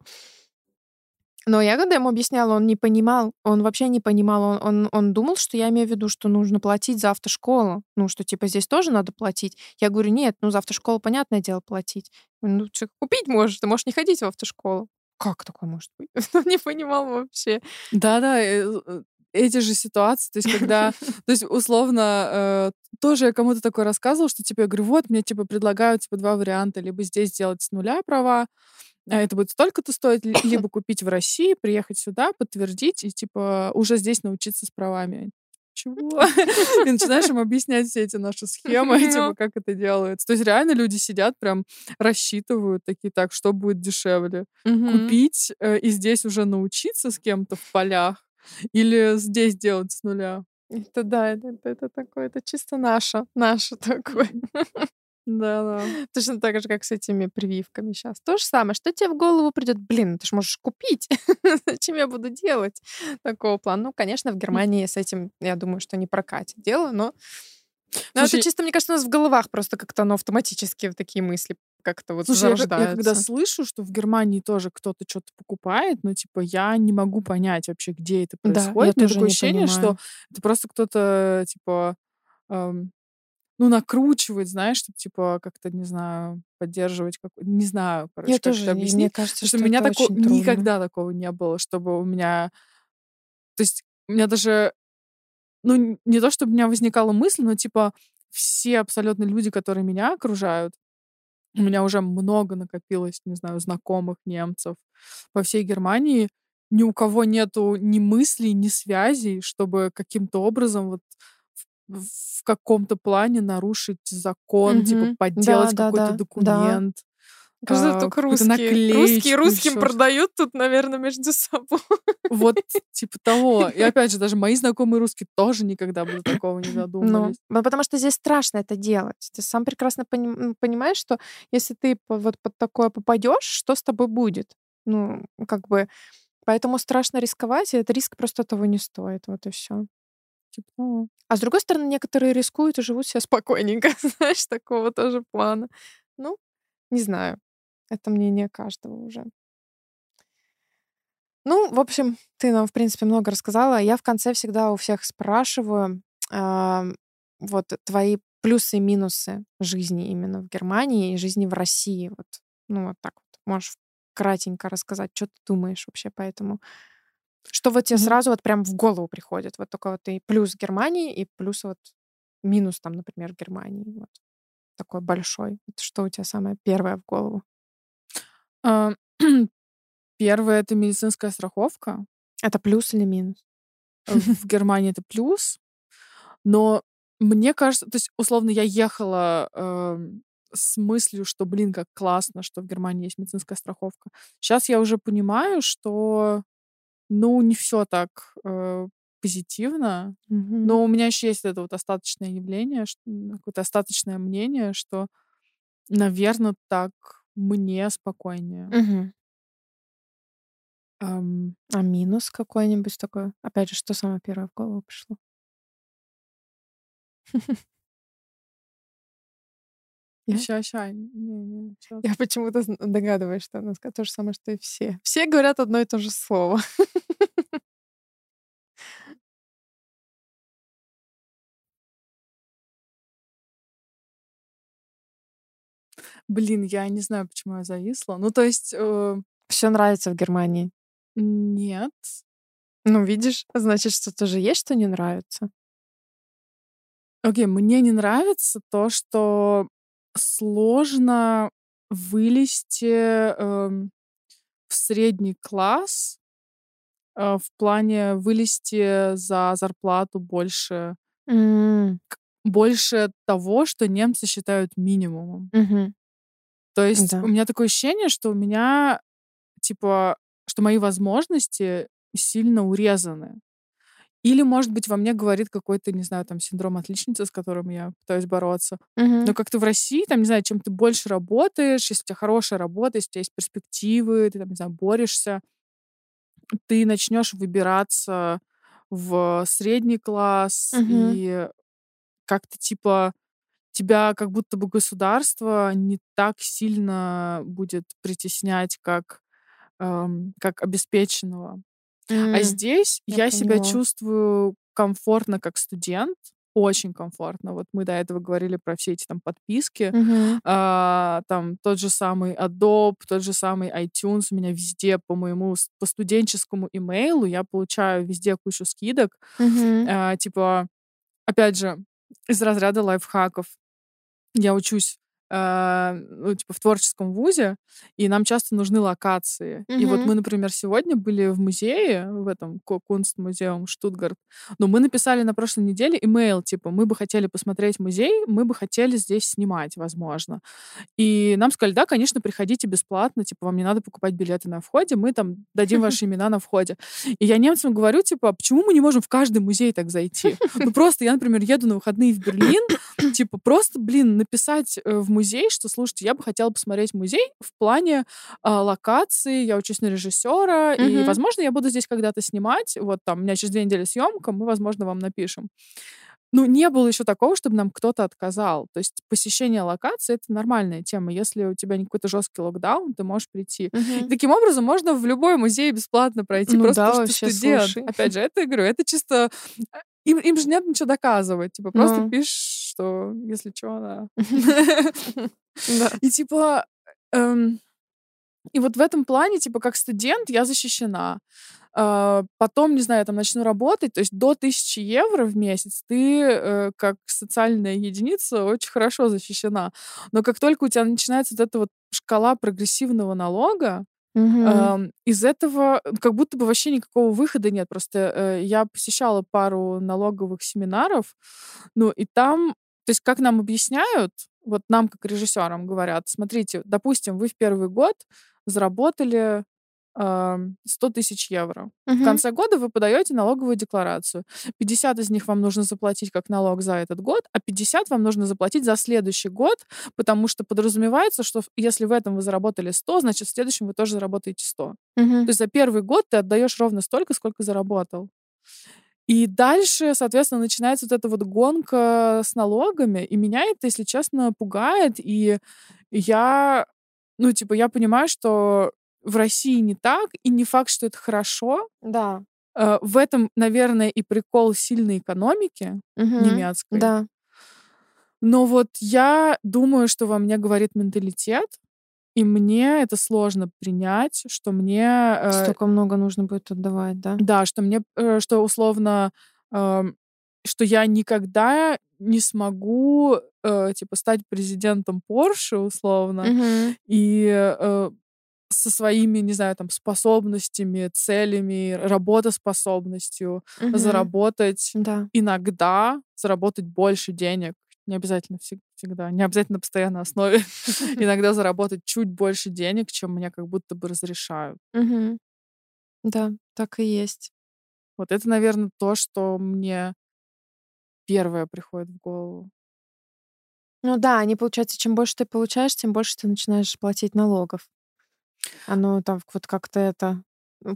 Но я когда ему объясняла, он не понимал, он вообще не понимал, он, он, он думал, что я имею в виду, что нужно платить за автошколу, ну, что типа здесь тоже надо платить. Я говорю, нет, ну, за автошколу, понятное дело, платить. Ну, ты купить можешь, ты можешь не ходить в автошколу. Как такое может быть? [laughs] Он не понимал вообще. Да-да, э, э, эти же ситуации, то есть когда, [laughs] то есть условно, э, тоже я кому-то такое рассказывала, что типа я говорю, вот мне типа предлагают типа два варианта, либо здесь сделать с нуля права, а это будет столько-то стоить, [laughs] либо купить в России, приехать сюда, подтвердить и типа уже здесь научиться с правами. Чего? [laughs] И начинаешь им объяснять все эти наши схемы, типа, как это делается. То есть реально люди сидят, прям рассчитывают такие, так, что будет дешевле? Купить э, и здесь уже научиться с кем-то в полях или здесь делать с нуля? Это да, это, это, это такое, это чисто наше, наше [laughs] такое. Да, да. Точно так же, как с этими прививками сейчас. То же самое. Что тебе в голову придет? Блин, ты же можешь купить. [laughs] Зачем я буду делать такого плана? Ну, конечно, в Германии с этим, я думаю, что не прокатит дело, но но Слушай, это чисто, мне кажется, у нас в головах просто как-то оно автоматически такие мысли как-то вот Слушай, я, я когда слышу, что в Германии тоже кто-то что-то покупает, ну, типа, я не могу понять вообще, где это происходит. Да, я такое ощущение, понимаю. что это просто кто-то, типа, эм, ну, накручивать, знаешь, чтобы, типа, как-то, не знаю, поддерживать, как... не знаю, короче, Я как тоже, это объяснить. мне кажется, Потому что у меня это тако... очень трудно. никогда такого не было, чтобы у меня... То есть у меня даже... Ну, не то, чтобы у меня возникала мысль, но, типа, все абсолютно люди, которые меня окружают, у меня уже много накопилось, не знаю, знакомых немцев по всей Германии. Ни у кого нету ни мыслей, ни связей, чтобы каким-то образом вот в, в каком-то плане нарушить закон, типа Мгм. подделать Да, какой-то да. документ. Кажется, а, только русские. Русские русским ещё продают тут, наверное, между собой. Вот типа того. И опять же, даже мои знакомые русские тоже никогда бы [clears throat] такого не додумались. ну, потому что здесь страшно это делать. Ты сам прекрасно понимаешь, что если ты вот под такое попадешь, что с тобой будет? Ну, как бы, поэтому страшно рисковать, и этот риск просто того не стоит. Вот и все. Типа. А с другой стороны, некоторые рискуют и живут себе спокойненько, [laughs] знаешь, такого тоже плана. Ну, не знаю. Это мнение каждого уже. Ну, в общем, ты нам, в принципе, много рассказала. Я в конце всегда у всех спрашиваю а, вот твои плюсы и минусы жизни именно в Германии и жизни в России. Вот, ну, вот так вот. Можешь кратенько рассказать, что ты думаешь вообще по этому? Что вот тебе Мгм. сразу вот прям в голову приходит? Вот только вот и плюс Германии, и плюс вот минус там, например, Германии. Вот такой большой. Что у тебя самое первое в голову? А, [clears throat] Первое — это медицинская страховка. Это плюс или минус? В Германии это плюс. Но мне кажется, то есть, условно, я ехала эм, с мыслью, что, блин, как классно, что в Германии есть медицинская страховка. Сейчас я уже понимаю, что, ну, не все так э, позитивно. Мгм. Но у меня еще есть это вот остаточное явление, м, какое-то остаточное мнение, что, наверное, так мне спокойнее. Мгм. Ам, А минус какой-нибудь такой? Опять же, что самое первое в голову пришло? Я? ща, ща. Я почему-то догадываюсь, что она скажет то же самое, что и все. Все говорят одно и то же слово. [laughs] Блин, я не знаю, почему я зависла. Ну, то есть, э, Все нравится в Германии. нет. Ну, видишь, значит, что-то же есть, что не нравится. Окей, мне не нравится то, что сложно вылезти эм, в средний класс э, в плане вылезти за зарплату больше, М, больше того, что немцы считают минимумом. мгм. То есть Да. у меня такое ощущение, что у меня, типа, что мои возможности сильно урезаны. Или, может быть, во мне говорит какой-то, не знаю, там, синдром отличницы, с которым я пытаюсь бороться. Мгм. Но как-то в России, там, не знаю, чем ты больше работаешь, если у тебя хорошая работа, если у тебя есть перспективы, ты, там, не знаю, борешься, ты начнешь выбираться в средний класс, Мгм. и как-то, типа, тебя как будто бы государство не так сильно будет притеснять, как эм, как обеспеченного. А М, здесь я я себя поняла. чувствую комфортно как студент, очень комфортно. Вот мы до этого говорили про все эти там подписки. Мгм. А, там тот же самый Adobe, тот же самый iTunes. У меня везде по моему по студенческому имейлу я получаю везде кучу скидок. Мгм. А, типа, опять же, из разряда лайфхаков. Я учусь ну, типа, в творческом вузе, и нам часто нужны локации. И вот мы, например, сегодня были в музее, в этом Кунстмузеум Штутгарт, но мы написали на прошлой неделе имейл, типа, мы бы хотели посмотреть музей, мы бы хотели здесь снимать, возможно. И нам сказали, да, конечно, приходите бесплатно, типа, вам не надо покупать билеты на входе, мы там дадим [laughs] ваши имена на входе. И я немцам говорю, типа, «А почему мы не можем в каждый музей так зайти? Ну, просто я, например, еду на выходные в Берлин, типа, просто, блин, написать э, в музей, что, слушайте, я бы хотела посмотреть музей в плане а, локации, я учусь на режиссера, и, Мгм. возможно, я буду здесь когда-то снимать, вот там, у меня через две недели съемка, мы, возможно, вам напишем. Ну, не было еще такого, чтобы нам кто-то отказал. То есть посещение локации — это нормальная тема. Если у тебя не какой-то жесткий локдаун, ты можешь прийти. И Мгм. таким образом можно в любой музей бесплатно пройти, Ну просто да, потому что студент. слушай. Опять же, это, я говорю, это чисто... а, Им, им же нет ничего доказывать. Типа, просто Ну. пишешь, что если что. [laughs] Да. И типа... эм, и вот в этом плане, типа, как студент я защищена. А, Потом, не знаю, я там начну работать, то есть до 1000 евро в месяц ты э, как социальная единица очень хорошо защищена. Но как только у тебя начинается вот эта вот шкала прогрессивного налога, Ам, из этого как будто бы вообще никакого выхода нет. Просто э, я посещала пару налоговых семинаров, ну и там, то есть как нам объясняют, вот нам как режиссерам говорят, смотрите, допустим, вы в первый год заработали 100 тысяч евро. В Мгм. конце года вы подаете налоговую декларацию. 50 из них вам нужно заплатить как налог за этот год, а 50 вам нужно заплатить за следующий год, потому что подразумевается, что в- если в этом вы заработали 100, значит, в следующем вы тоже заработаете 100. Мгм. То есть за первый год ты отдаешь ровно столько, сколько заработал. И дальше, соответственно, начинается вот эта вот гонка с налогами, и меня это, если честно, пугает, и я, ну, типа, я понимаю, что в России не так, и не факт, что это хорошо. Да. Э, В этом, наверное, и прикол сильной экономики Мгм. немецкой. Да. Но вот я думаю, что во мне говорит менталитет, и мне это сложно принять, что мне... э, Столько много нужно будет отдавать, да? Да, что мне, э, что условно, ам, что я никогда не смогу, э, типа, стать президентом Porsche, условно, Мгм. и э, со своими, не знаю, там, способностями, целями, работоспособностью Мгм. заработать Да. иногда, заработать больше денег. Не обязательно всег- всегда, не обязательно на постоянной основе. [laughs] [laughs] Иногда заработать чуть больше денег, чем мне как будто бы разрешают. Да, так и есть. Вот это, наверное, то, что мне первое приходит в голову. Ну да, они, получается, чем больше ты получаешь, тем больше ты начинаешь платить налогов. Оно там вот как-то это...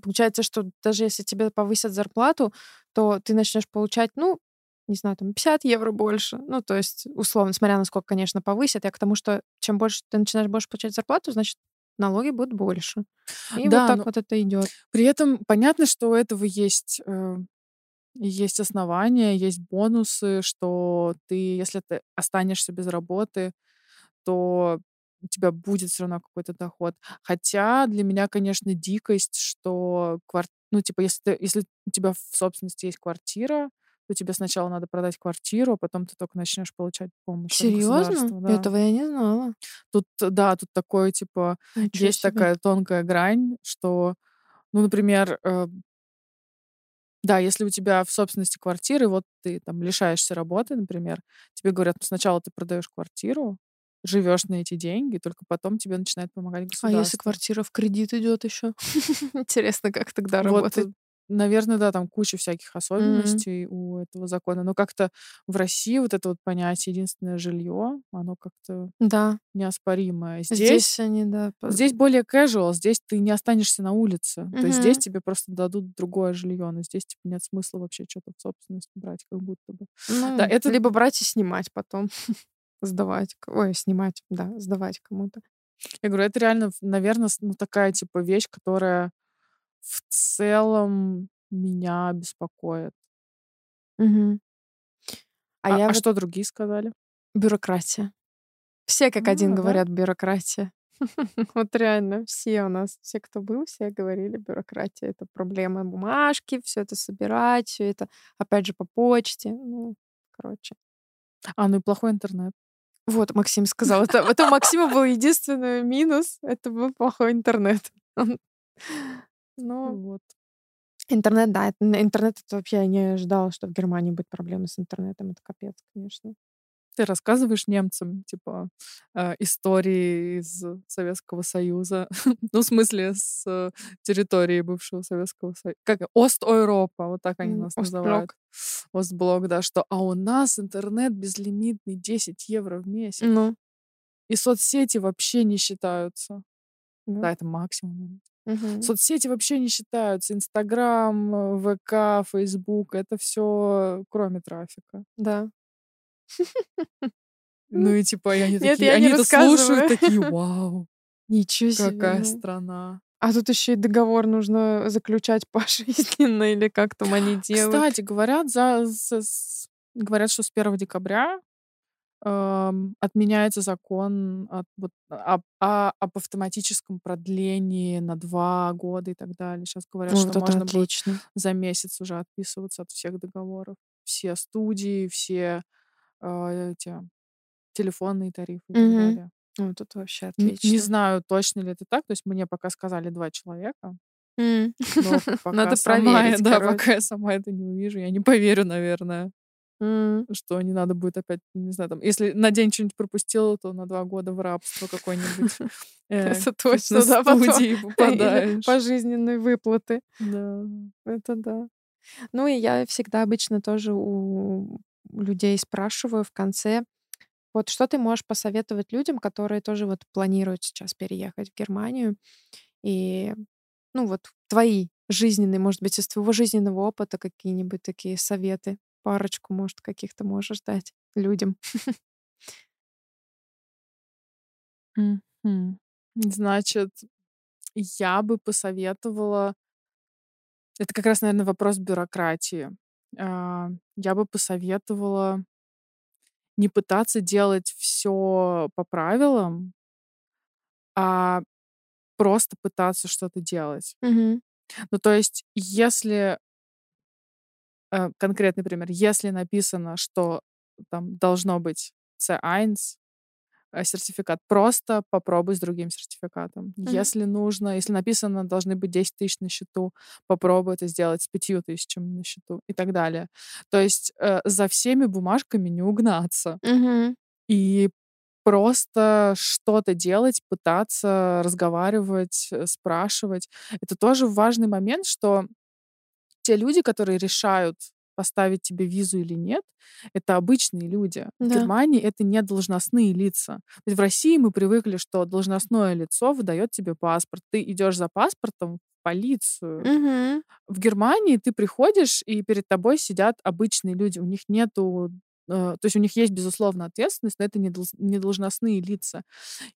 Получается, что даже если тебе повысят зарплату, то ты начнешь получать, ну, не знаю, там 50 евро больше. Ну, то есть, условно, смотря на сколько, конечно, повысят. Я к тому, что чем больше ты начинаешь больше получать зарплату, значит, налоги будут больше. И Да, вот так вот это идет. При этом понятно, что у этого есть, э, есть основания, есть бонусы, что ты, если ты останешься без работы, то у тебя будет все равно какой-то доход. Хотя для меня, конечно, дикость, что квар... ну, типа, если, ты, если у тебя в собственности есть квартира, то тебе сначала надо продать квартиру, а потом ты только начнешь получать помощь. Серьезно? да. Этого я не знала. Тут, да, тут такое, типа, Ничего есть себе. такая тонкая грань, что, ну, например, э, да, если у тебя в собственности квартиры, вот ты там лишаешься работы, например, тебе говорят, ну, сначала ты продаешь квартиру, живешь на эти деньги, только потом тебе начинает помогать А государство. если квартира в кредит идет еще? [laughs] Интересно, как тогда работает? э, наверное, да, там куча всяких особенностей у этого закона. Но как-то в России вот это вот понятие единственное жилье, оно как-то Да, неоспоримое. Здесь здесь они, да. Здесь более casual, здесь ты не останешься на улице. То есть здесь тебе просто дадут другое жилье, но здесь типа нет смысла вообще что-то в собственность брать, как будто бы. Ну, Да, это- Либо брать и снимать потом. [laughs] Сдавать. Ой, снимать, да, сдавать кому-то. Я говорю, это реально, наверное, ну, такая типа вещь, которая в целом меня беспокоит. Мгм. А А, я а вот что другие сказали? бюрократия. Все как один А, да? говорят бюрократия. [laughs] Вот реально, все у нас, все, кто был, все говорили бюрократия. Это проблема бумажки, все это собирать, все это, опять же, по почте. Ну, короче. А, ну и плохой интернет. Вот, Максим сказал. Это, это у Максима был единственный минус. Это был плохой интернет. Ну, Вот. интернет, да. Интернет, это вообще я не ожидала, что в Германии будет проблемы с интернетом. Это капец, конечно. Ты рассказываешь немцам, типа, э, истории из Советского Союза. [laughs] ну, в смысле, с э, территории бывшего Советского Союза. Как? Osteuropa, вот так они нас Ostblock. называют. Ostblock, да, что а у нас интернет безлимитный 10 евро в месяц. Ну, И соцсети вообще не считаются. да. Да, это максимум. Мгм. Соцсети вообще не считаются. Инстаграм, э, ВК, Фейсбук, это все кроме трафика. Да. Ну и типа, они такие, они это слушают, такие, [laughs] вау, Ничего себе. какая ну. страна. А тут еще и договор нужно заключать [laughs] пожизненно или как там они [gasps] делают. Кстати, говорят, за, за- говорят, что с 1 декабря эм, отменяется закон от, вот, об, о- об автоматическом продлении на два года и так далее. Сейчас говорят, Ну, что вот это можно будет за месяц уже отписываться от всех договоров. Все студии, все э, эти телефонные тарифы и так Мгм. далее. Ну, тут вообще Н- Не отлично. знаю, точно ли это так. То есть мне пока сказали два человека. М. Но [laughs] пока Надо сама, проверить, [laughs] да, короче. пока я сама это не увижу, я не поверю, наверное, М. что не надо будет опять, не знаю, там, если на день что-нибудь пропустила, то на два года в рабство какой-нибудь [laughs] э, Это точно, да, потом. Или попадаешь. пожизненные выплаты. Да. Это да. Ну и я всегда обычно тоже у людей спрашиваю в конце, вот что ты можешь посоветовать людям, которые тоже вот планируют сейчас переехать в Германию, и ну вот твои жизненные, может быть, из твоего жизненного опыта какие-нибудь такие советы, парочку, может, каких-то можешь дать людям. [laughs] Значит, я бы посоветовала Это как раз, наверное, вопрос бюрократии. А, Я бы посоветовала не пытаться делать все по правилам, а просто пытаться что-то делать. Мгм. Ну, то есть, если э, конкретный пример, если написано, что там должно быть C1, э, сертификат, просто попробуй с другим сертификатом. Мгм. Если нужно, если написано, должны быть 10 тысяч на счету, попробуй это сделать с 5 тысячами на счету и так далее. То есть э, за всеми бумажками не угнаться. Мгм. И просто что-то делать, пытаться разговаривать, э, спрашивать. Это тоже важный момент, что те люди, которые решают, поставить тебе визу или нет, это обычные люди. В Да. Германии это не должностные лица. То есть в России мы привыкли, что должностное лицо выдает тебе паспорт. Ты идешь за паспортом в полицию. Мгм. В Германии ты приходишь, и перед тобой сидят обычные люди. У них нету... э, То есть у них есть, безусловно, ответственность, но это не должностные лица.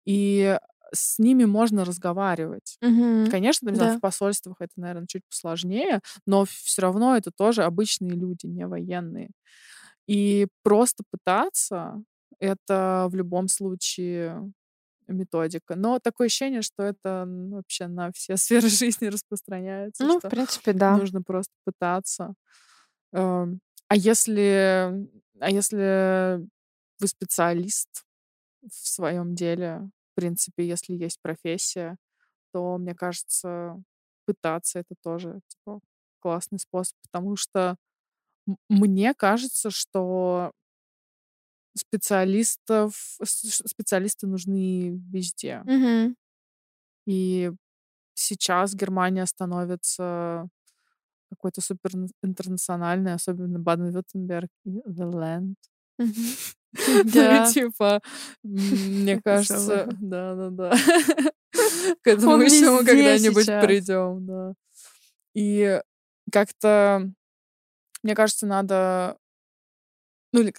И с ними можно разговаривать. Мгм. Конечно, там, знаю, Да. в посольствах это, наверное, чуть посложнее, но все равно это тоже обычные люди, не военные. И просто пытаться это в любом случае методика. Но такое ощущение, что это вообще на все [laughs] сферы жизни распространяется, Ну, в принципе, да. нужно просто пытаться. Эм, А если, а если вы специалист в своем деле, в принципе, если есть профессия, то, мне кажется, пытаться это тоже типа, классный способ, потому что мне кажется, что специалистов, специалисты нужны везде. Мгм. И сейчас Германия становится какой-то супер интернациональной, особенно Баден-Вюртемберг и The Land. Мгм. [laughs] Ну, Да. типа, мне [laughs] кажется, да-да-да. [laughs] К этому еще мы когда-нибудь придем, да. И как-то, мне кажется, надо, ну или,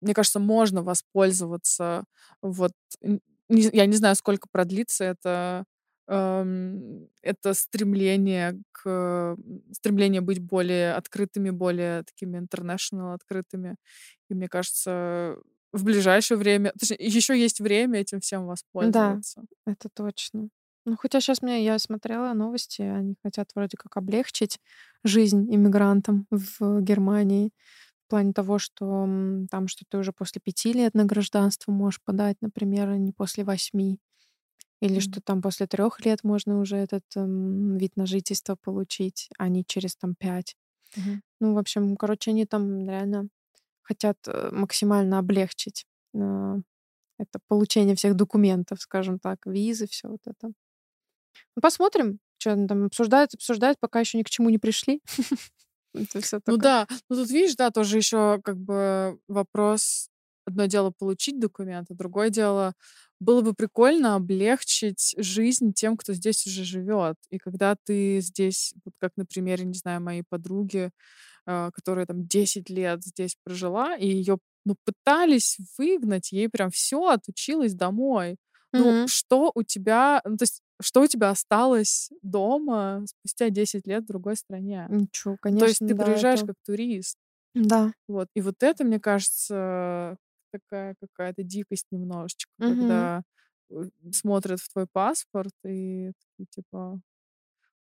мне кажется, можно воспользоваться вот н- я не знаю, сколько продлится это, эм, это стремление к стремление быть более открытыми, более такими international открытыми. И мне кажется, в ближайшее время, точнее, еще есть время этим всем Да, воспользоваться. это точно. Ну, хотя сейчас мне, я смотрела новости, они хотят вроде как облегчить жизнь иммигрантам в Германии в плане того, что там, что ты уже после пяти лет на гражданство можешь подать, например, а не после восьми. Или Мгм. что там после трех лет можно уже этот м, вид на жительство получить, а не через там пять. Мгм. Ну, в общем, короче, они там реально хотят э, максимально облегчить а, это получение всех документов, скажем так, визы, все вот это. Ну, посмотрим, что они там обсуждают, обсуждают, пока еще ни к чему не пришли. [laughs] Ну да, ну тут видишь, да, тоже еще как бы вопрос. Одно дело получить документы, другое дело было бы прикольно облегчить жизнь тем, кто здесь уже живет. И когда ты здесь, вот как на примере, не знаю, моей подруги, а, которая там 10 лет здесь прожила, и ее ну, пытались выгнать, ей прям все отучилась домой. Ну, Мгм. что у тебя, ну, то есть, что у тебя осталось дома спустя 10 лет в другой стране? Ничего, То есть конечно, ты да, приезжаешь это... как турист. Да. Вот. И вот это, мне кажется, такая какая-то дикость немножечко, Мгм. когда э, смотрят в твой паспорт и такие, типа,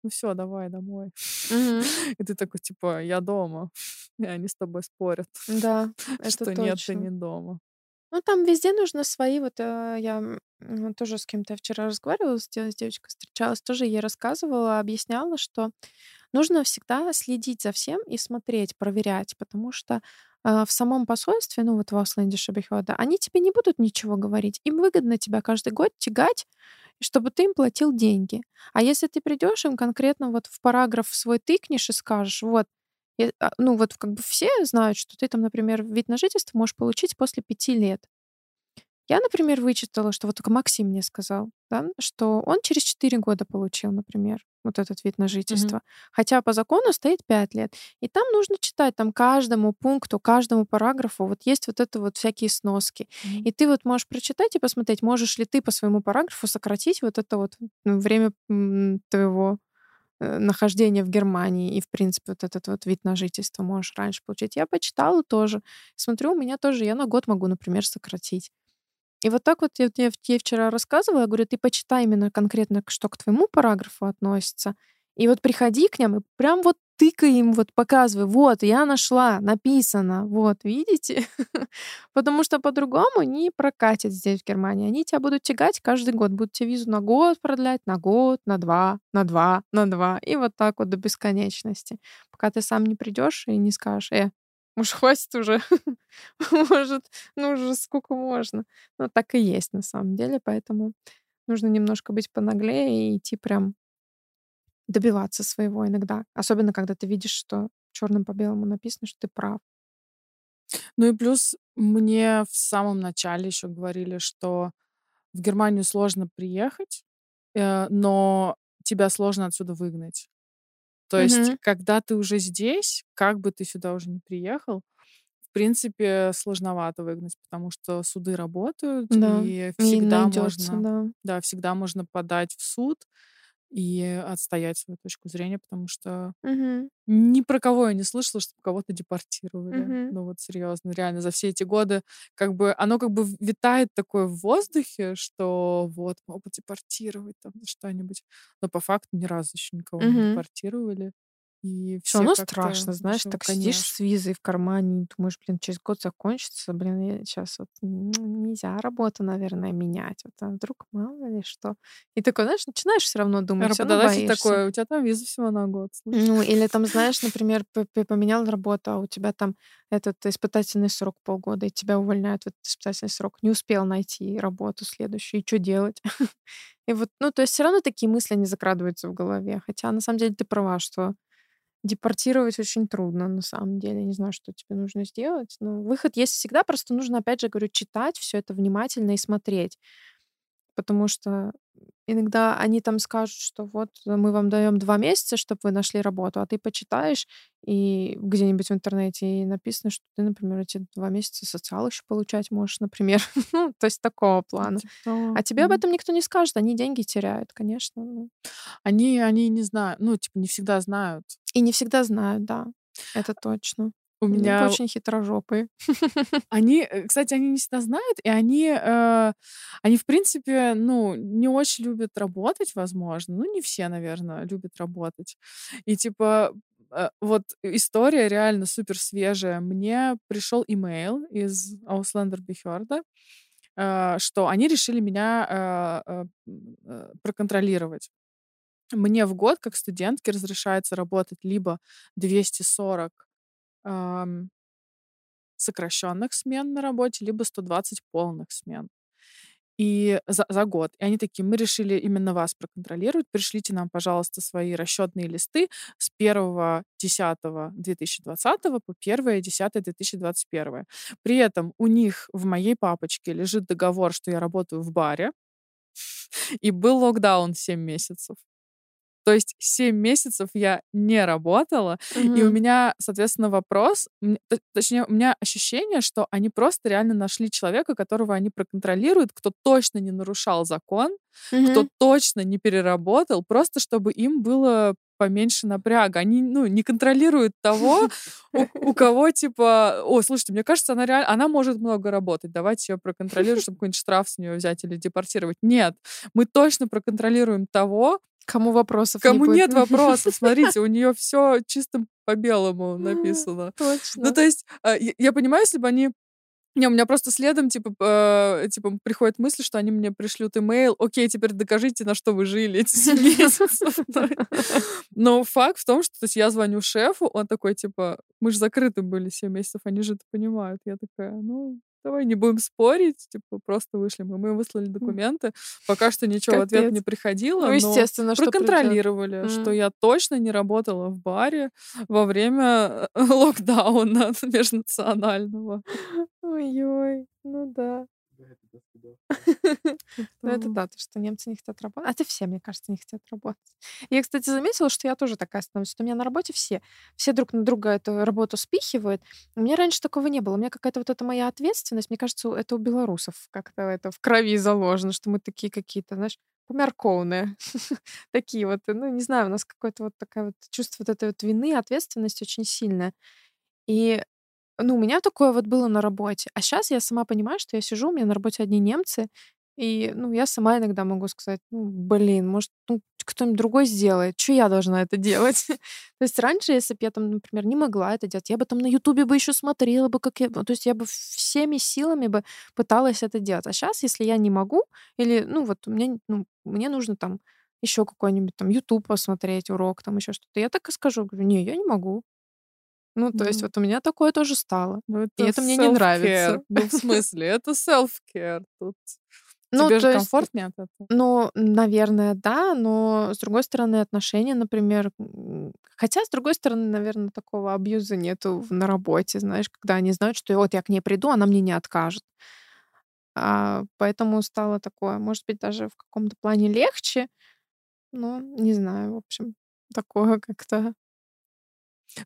ну все, давай домой. Мгм. [laughs] И ты такой, типа, я дома. [laughs] И они с тобой спорят, Да, [laughs] это что нет, ты точно. не дома. Ну, там везде нужно свои. Вот э, я м, тоже с кем-то вчера разговаривала, с, дев- с девочкой встречалась, тоже ей рассказывала, объясняла, что нужно всегда следить за всем и смотреть, проверять, потому что в самом посольстве, ну вот в Ausländische Шабихода, они тебе не будут ничего говорить. Им выгодно тебя каждый год тягать, чтобы ты им платил деньги. А если ты придешь им конкретно вот в параграф свой тыкнешь и скажешь, вот, я- а, ну вот как бы все знают, что ты там, например, вид на жительство можешь получить после пяти лет. Я, например, вычитала, что вот только Максим мне сказал, да, что он через 4 года получил, например, вот этот вид на жительство. Хотя по закону стоит 5 лет. И там нужно читать там каждому пункту, каждому параграфу. Вот есть вот это вот всякие сноски. Мгм. И ты вот можешь прочитать и посмотреть, можешь ли ты по своему параграфу сократить вот это вот ну, время твоего э, нахождения в Германии и, в принципе, вот этот вот вид на жительство можешь раньше получить. Я почитала тоже. Смотрю, у меня тоже, я на год могу, например, сократить. И вот так вот я, я вчера рассказывала, я говорю, ты почитай именно конкретно, что к твоему параграфу относится. И вот приходи к ним и прям вот тыкай им, вот показывай, вот, я нашла, написано, вот, видите? [laughs] Потому что по-другому не прокатит здесь, в Германии. Они тебя будут тягать каждый год, будут тебе визу на год продлять, на год, на два, на два, на два. И вот так вот до бесконечности. Пока ты сам не придешь и не скажешь, э, может, хватит уже? [laughs] Может, ну уже сколько можно? Ну, так и есть на самом деле, поэтому нужно немножко быть понаглее и идти прям добиваться своего иногда. Особенно, когда ты видишь, что черным по белому написано, что ты прав. Ну и плюс мне в самом начале еще говорили, что в Германию сложно приехать, э, но тебя сложно отсюда выгнать. То есть, Мгм. когда ты уже здесь, как бы ты сюда уже не приехал, в принципе, сложновато выгнать, потому что суды работают, Да, и и всегда найдется, можно, да. да, всегда можно подать в суд и отстоять свою точку зрения, потому что Мгм. ни про кого я не слышала, чтобы кого-то депортировали. Мгм. Ну вот серьезно, реально за все эти годы как бы оно как бы витает такое в воздухе, что вот могут депортировать там за что-нибудь, но по факту ни разу еще никого не Мгм. депортировали. И все равно страшно, знаешь, так сидишь конечно. с визой в кармане думаешь, блин, через год закончится, блин, я сейчас вот нельзя работу, наверное, менять, вот а вдруг мало ли что. И такой, знаешь, начинаешь все равно думать, Работодатель такой, у тебя там виза всего на год, слышь. Ну, или там, [laughs] знаешь, например, поменял работу, а у тебя там этот испытательный срок полгода, и тебя увольняют в этот испытательный срок. Не успел найти работу следующую, и что делать? [laughs] И вот, ну, то есть все равно такие мысли не закрадываются в голове. Хотя, на самом деле, ты права, что депортировать очень трудно, на самом деле. Не знаю, что тебе нужно сделать. Но выход есть всегда, просто нужно, опять же, говорю, читать все это внимательно и смотреть. Потому что иногда они там скажут, что вот мы вам даем два месяца, чтобы вы нашли работу, а ты почитаешь и где-нибудь в интернете и написано, что ты, например, эти два месяца социал еще получать можешь, например. [laughs] ну, то есть такого плана. Типа, А тебе об этом никто не скажет, они деньги теряют, конечно. ну. Они, они не знают, ну, типа, не всегда знают. И не всегда знают, да, это точно. У Они меня очень хитрожопые. [laughs] Они, э, кстати, они не всегда знают, и они, э, они, в принципе, ну, не очень любят работать, возможно. Ну, не все, наверное, любят работать. И, типа, э, вот история реально супер свежая. Мне пришел имейл из Auslander Бихерда, э, что они решили меня э, э, э, проконтролировать. Мне в год, как студентке, разрешается работать либо 240 сокращенных смен на работе, либо 120 полных смен. И за, за год. И они такие, мы решили именно вас проконтролировать. Пришлите нам, пожалуйста, свои расчетные листы с 1.10.2020 по 1.10.2021. При этом у них в моей папочке лежит договор, что я работаю в баре, [laughs] и был локдаун 7 месяцев. То есть 7 месяцев я не работала, и у меня, соответственно, вопрос, точнее, у меня ощущение, что они просто реально нашли человека, которого они проконтролируют, кто точно не нарушал закон, кто Мгм. точно не переработал, просто чтобы им было поменьше напряга. Они, ну, не контролируют того, у, у [laughs] кого, типа, о, слушайте, мне кажется, она реально, она может много работать, давайте ее проконтролируем, чтобы какой-нибудь штраф с нее взять или депортировать. Нет, мы точно проконтролируем того, Кому вопросов не Кому будет. нет вопросов, [laughs] смотрите, у нее все чисто по белому написано. Точно. Ну, то есть, а, я понимаю, если бы они не, у меня просто следом, типа, э, типа, приходит мысль, что они мне пришлют имейл, окей, теперь докажите, на что вы жили эти 7 месяцев. [laughs] Но факт в том, что то есть, я звоню шефу, он такой, типа, мы же закрыты были 7 месяцев, они же это понимают. Я такая, ну, давай не будем спорить, типа, просто вышли. Мы, мы выслали документы, пока что ничего в ответ Капец. не приходило, Ну, но естественно, что придёт. проконтролировали, что М. я точно не работала в баре во время э, [laughs] локдауна межнационального. Ой-ой, ну да. Да. [laughs] Ну это да, то, что немцы не хотят работать. А это все, мне кажется, не хотят работать. Я, кстати, заметила, что я тоже такая становлюсь. что У меня на работе все. Все друг на друга эту работу спихивают. У меня раньше такого не было. У меня какая-то вот эта моя ответственность, мне кажется, у- это у белорусов как-то это в крови заложено, что мы такие какие-то, знаешь, помяркованные. [laughs] Такие вот, ну, не знаю, у нас какое-то вот такое вот чувство вот этой вот вины, ответственности очень сильное. И ну, у меня такое вот было на работе. А сейчас я сама понимаю, что я сижу, у меня на работе одни немцы, и, ну, я сама иногда могу сказать, ну, блин, может, ну, кто-нибудь другой сделает. Что я должна это делать? [laughs] То есть раньше, если бы я там, например, не могла это делать, я бы там на Ютубе бы еще смотрела бы, как я... То есть я бы всеми силами бы пыталась это делать. А сейчас, если я не могу, или, ну, вот мне, ну, мне нужно там еще какой-нибудь там YouTube посмотреть, урок, там еще что-то, я так и скажу, говорю, не, я не могу. Ну, то есть Ну. вот у меня такое тоже стало. Ну, И это мне не нравится. Ну, в смысле, это self-care. Тут Ну, тебе то же есть, комфортнее от этого. Ну, наверное, да, но с другой стороны, отношения, например, хотя, с другой стороны, наверное, такого абьюза нету на работе, знаешь, когда они знают, что вот я к ней приду, она мне не откажет. А, поэтому стало такое, может быть, даже в каком-то плане легче, но не знаю, в общем, такое как-то.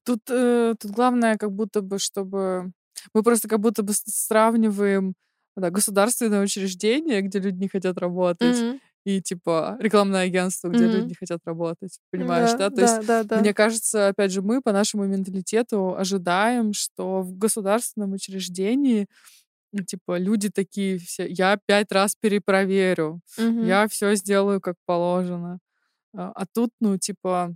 Тут, э, тут главное, как будто бы, чтобы... Мы просто как будто бы сравниваем да, государственное учреждение, где люди не хотят работать, Мгм. и типа рекламное агентство, где люди Мгм. не хотят работать. Понимаешь, да? Да, То есть да, да, да. Мне кажется, опять же, мы по нашему менталитету ожидаем, что в государственном учреждении типа люди такие все, я пять раз перепроверю, Мгм. я все сделаю как положено. А а тут, ну, типа,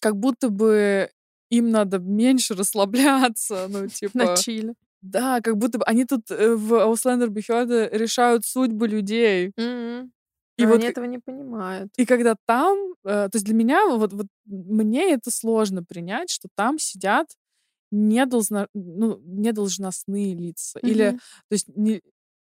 как будто бы им надо меньше расслабляться, ну, [laughs] На типа, чиле. да, как будто бы они тут э, в Auslander Behörde решают судьбы людей. Мгм. И А вот они этого не понимают. и когда там, э, то есть для меня вот, вот мне это сложно принять, что там сидят недолжно, ну, недолжностные лица. Или, Мгм. то есть, не,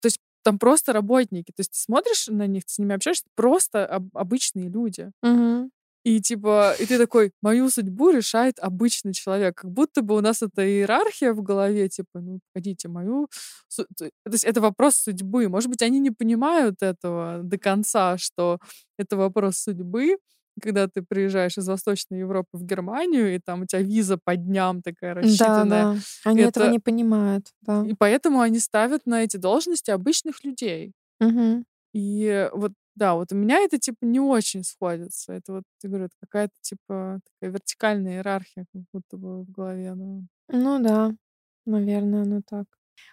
то есть там просто работники. То есть ты смотришь на них, ты с ними общаешься, просто об- обычные люди. Мгм. И типа, и ты такой, мою судьбу решает обычный человек. Как будто бы у нас эта иерархия в голове, типа, ну, погодите, мою... То есть это вопрос судьбы. Может быть, они не понимают этого до конца, что это вопрос судьбы, когда ты приезжаешь из Восточной Европы в Германию, и там у тебя виза по дням такая рассчитанная. Да, да. Они это... этого не понимают, да. И поэтому они ставят на эти должности обычных людей. Угу. И вот да, вот у меня это типа не очень сходится. Это вот, я говорю, это какая-то типа такая вертикальная иерархия, как будто бы в голове. Да. Ну да, наверное, ну так.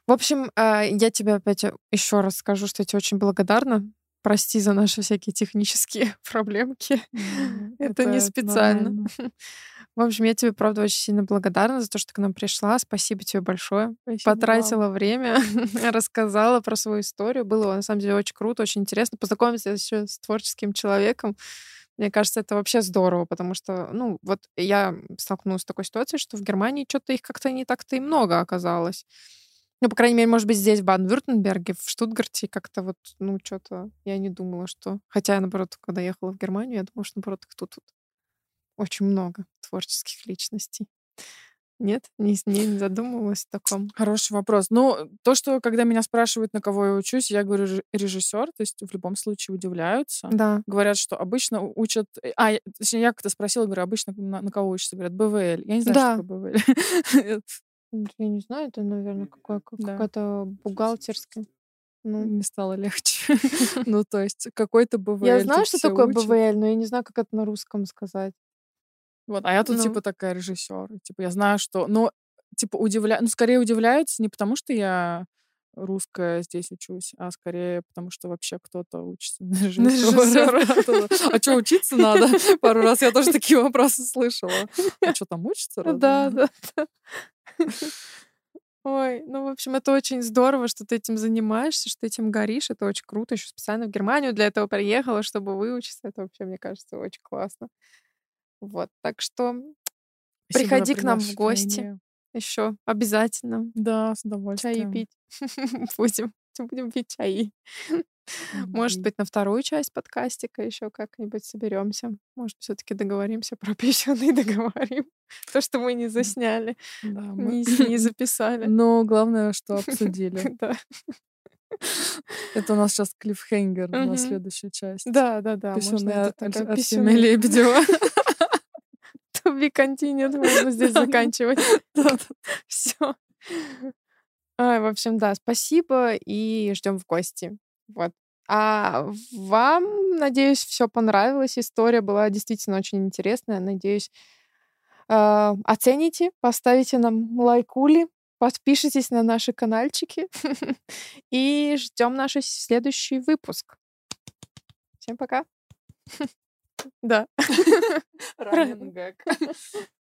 В общем, а, я тебе опять еще раз скажу, что я тебе очень благодарна. Прости за наши всякие технические [laughs] проблемки. Это не специально. [laughs] В общем, я тебе, правда, очень сильно благодарна за то, что ты к нам пришла. Спасибо тебе большое. Спасибо Потратила вам. время, [laughs] рассказала про свою историю. Было, на самом деле, очень круто, очень интересно познакомиться еще с творческим человеком. Мне кажется, это вообще здорово, потому что, ну, вот я столкнулась с такой ситуацией, что в Германии что-то их как-то не так-то и много оказалось. Ну, по крайней мере, может быть, здесь, в Баден-Вюртенберге, в Штутгарте как-то вот, ну, что-то я не думала, что... Хотя, наоборот, когда ехала в Германию, я думала, что, наоборот, их тут, тут очень много творческих личностей. Нет? Не, не, задумывалась о таком. Хороший вопрос. Ну, то, что когда меня спрашивают, на кого я учусь, я говорю режиссер, то есть в любом случае удивляются. Да. Говорят, что обычно учат... э, А, я- точнее, я как-то спросила, говорю, обычно на, на кого учатся? Говорят, БВЛ. Я не знаю, Да. что такое БВЛ. [laughs] Я не знаю, это, наверное, какое, Да. какая-то бухгалтерская. Ну, Не стало легче. [laughs] Ну, то есть какой-то БВЛ. я знаю, что такое учат. БВЛ, но я не знаю, как это на русском сказать. Вот, а я тут Ну. типа такая режиссер. Типа я знаю, что... Но типа удивля... Ну, скорее удивляются не потому, что я русская здесь учусь, а скорее потому, что вообще кто-то учится на [laughs] режиссера. А что, учиться надо? [laughs] Пару раз я тоже такие вопросы слышала. А что, там разве? Да, да, да. Ой, ну, в общем, это очень здорово, что ты этим занимаешься, что ты этим горишь. Это очень круто. Еще специально в Германию для этого приехала, чтобы выучиться. Это вообще, мне кажется, очень классно. Вот, так что Спасибо приходи к нам в гости еще обязательно. Да, с удовольствием. пить [laughs] будем. Будем пить чаи. [laughs] Может быть, на вторую часть подкастика еще как-нибудь соберемся. Может, все-таки договоримся про [laughs] песенный договорим. То, что мы не засняли, Да, мы- не, записали. Но главное, что обсудили. Да, Это у нас сейчас клиффхенгер на следующую часть. да, да. да, Песенный от Лебедева. To be continued, можно здесь заканчивать. [laughs] [laughs] Все. В общем, да, спасибо и ждем в гости. Вот. А вам, надеюсь, все понравилось. История была действительно очень интересная. Надеюсь, э, оцените, поставите нам лайкули, подпишитесь на наши каналчики [laughs] и ждем наш следующий выпуск. Всем пока. Да. Gag.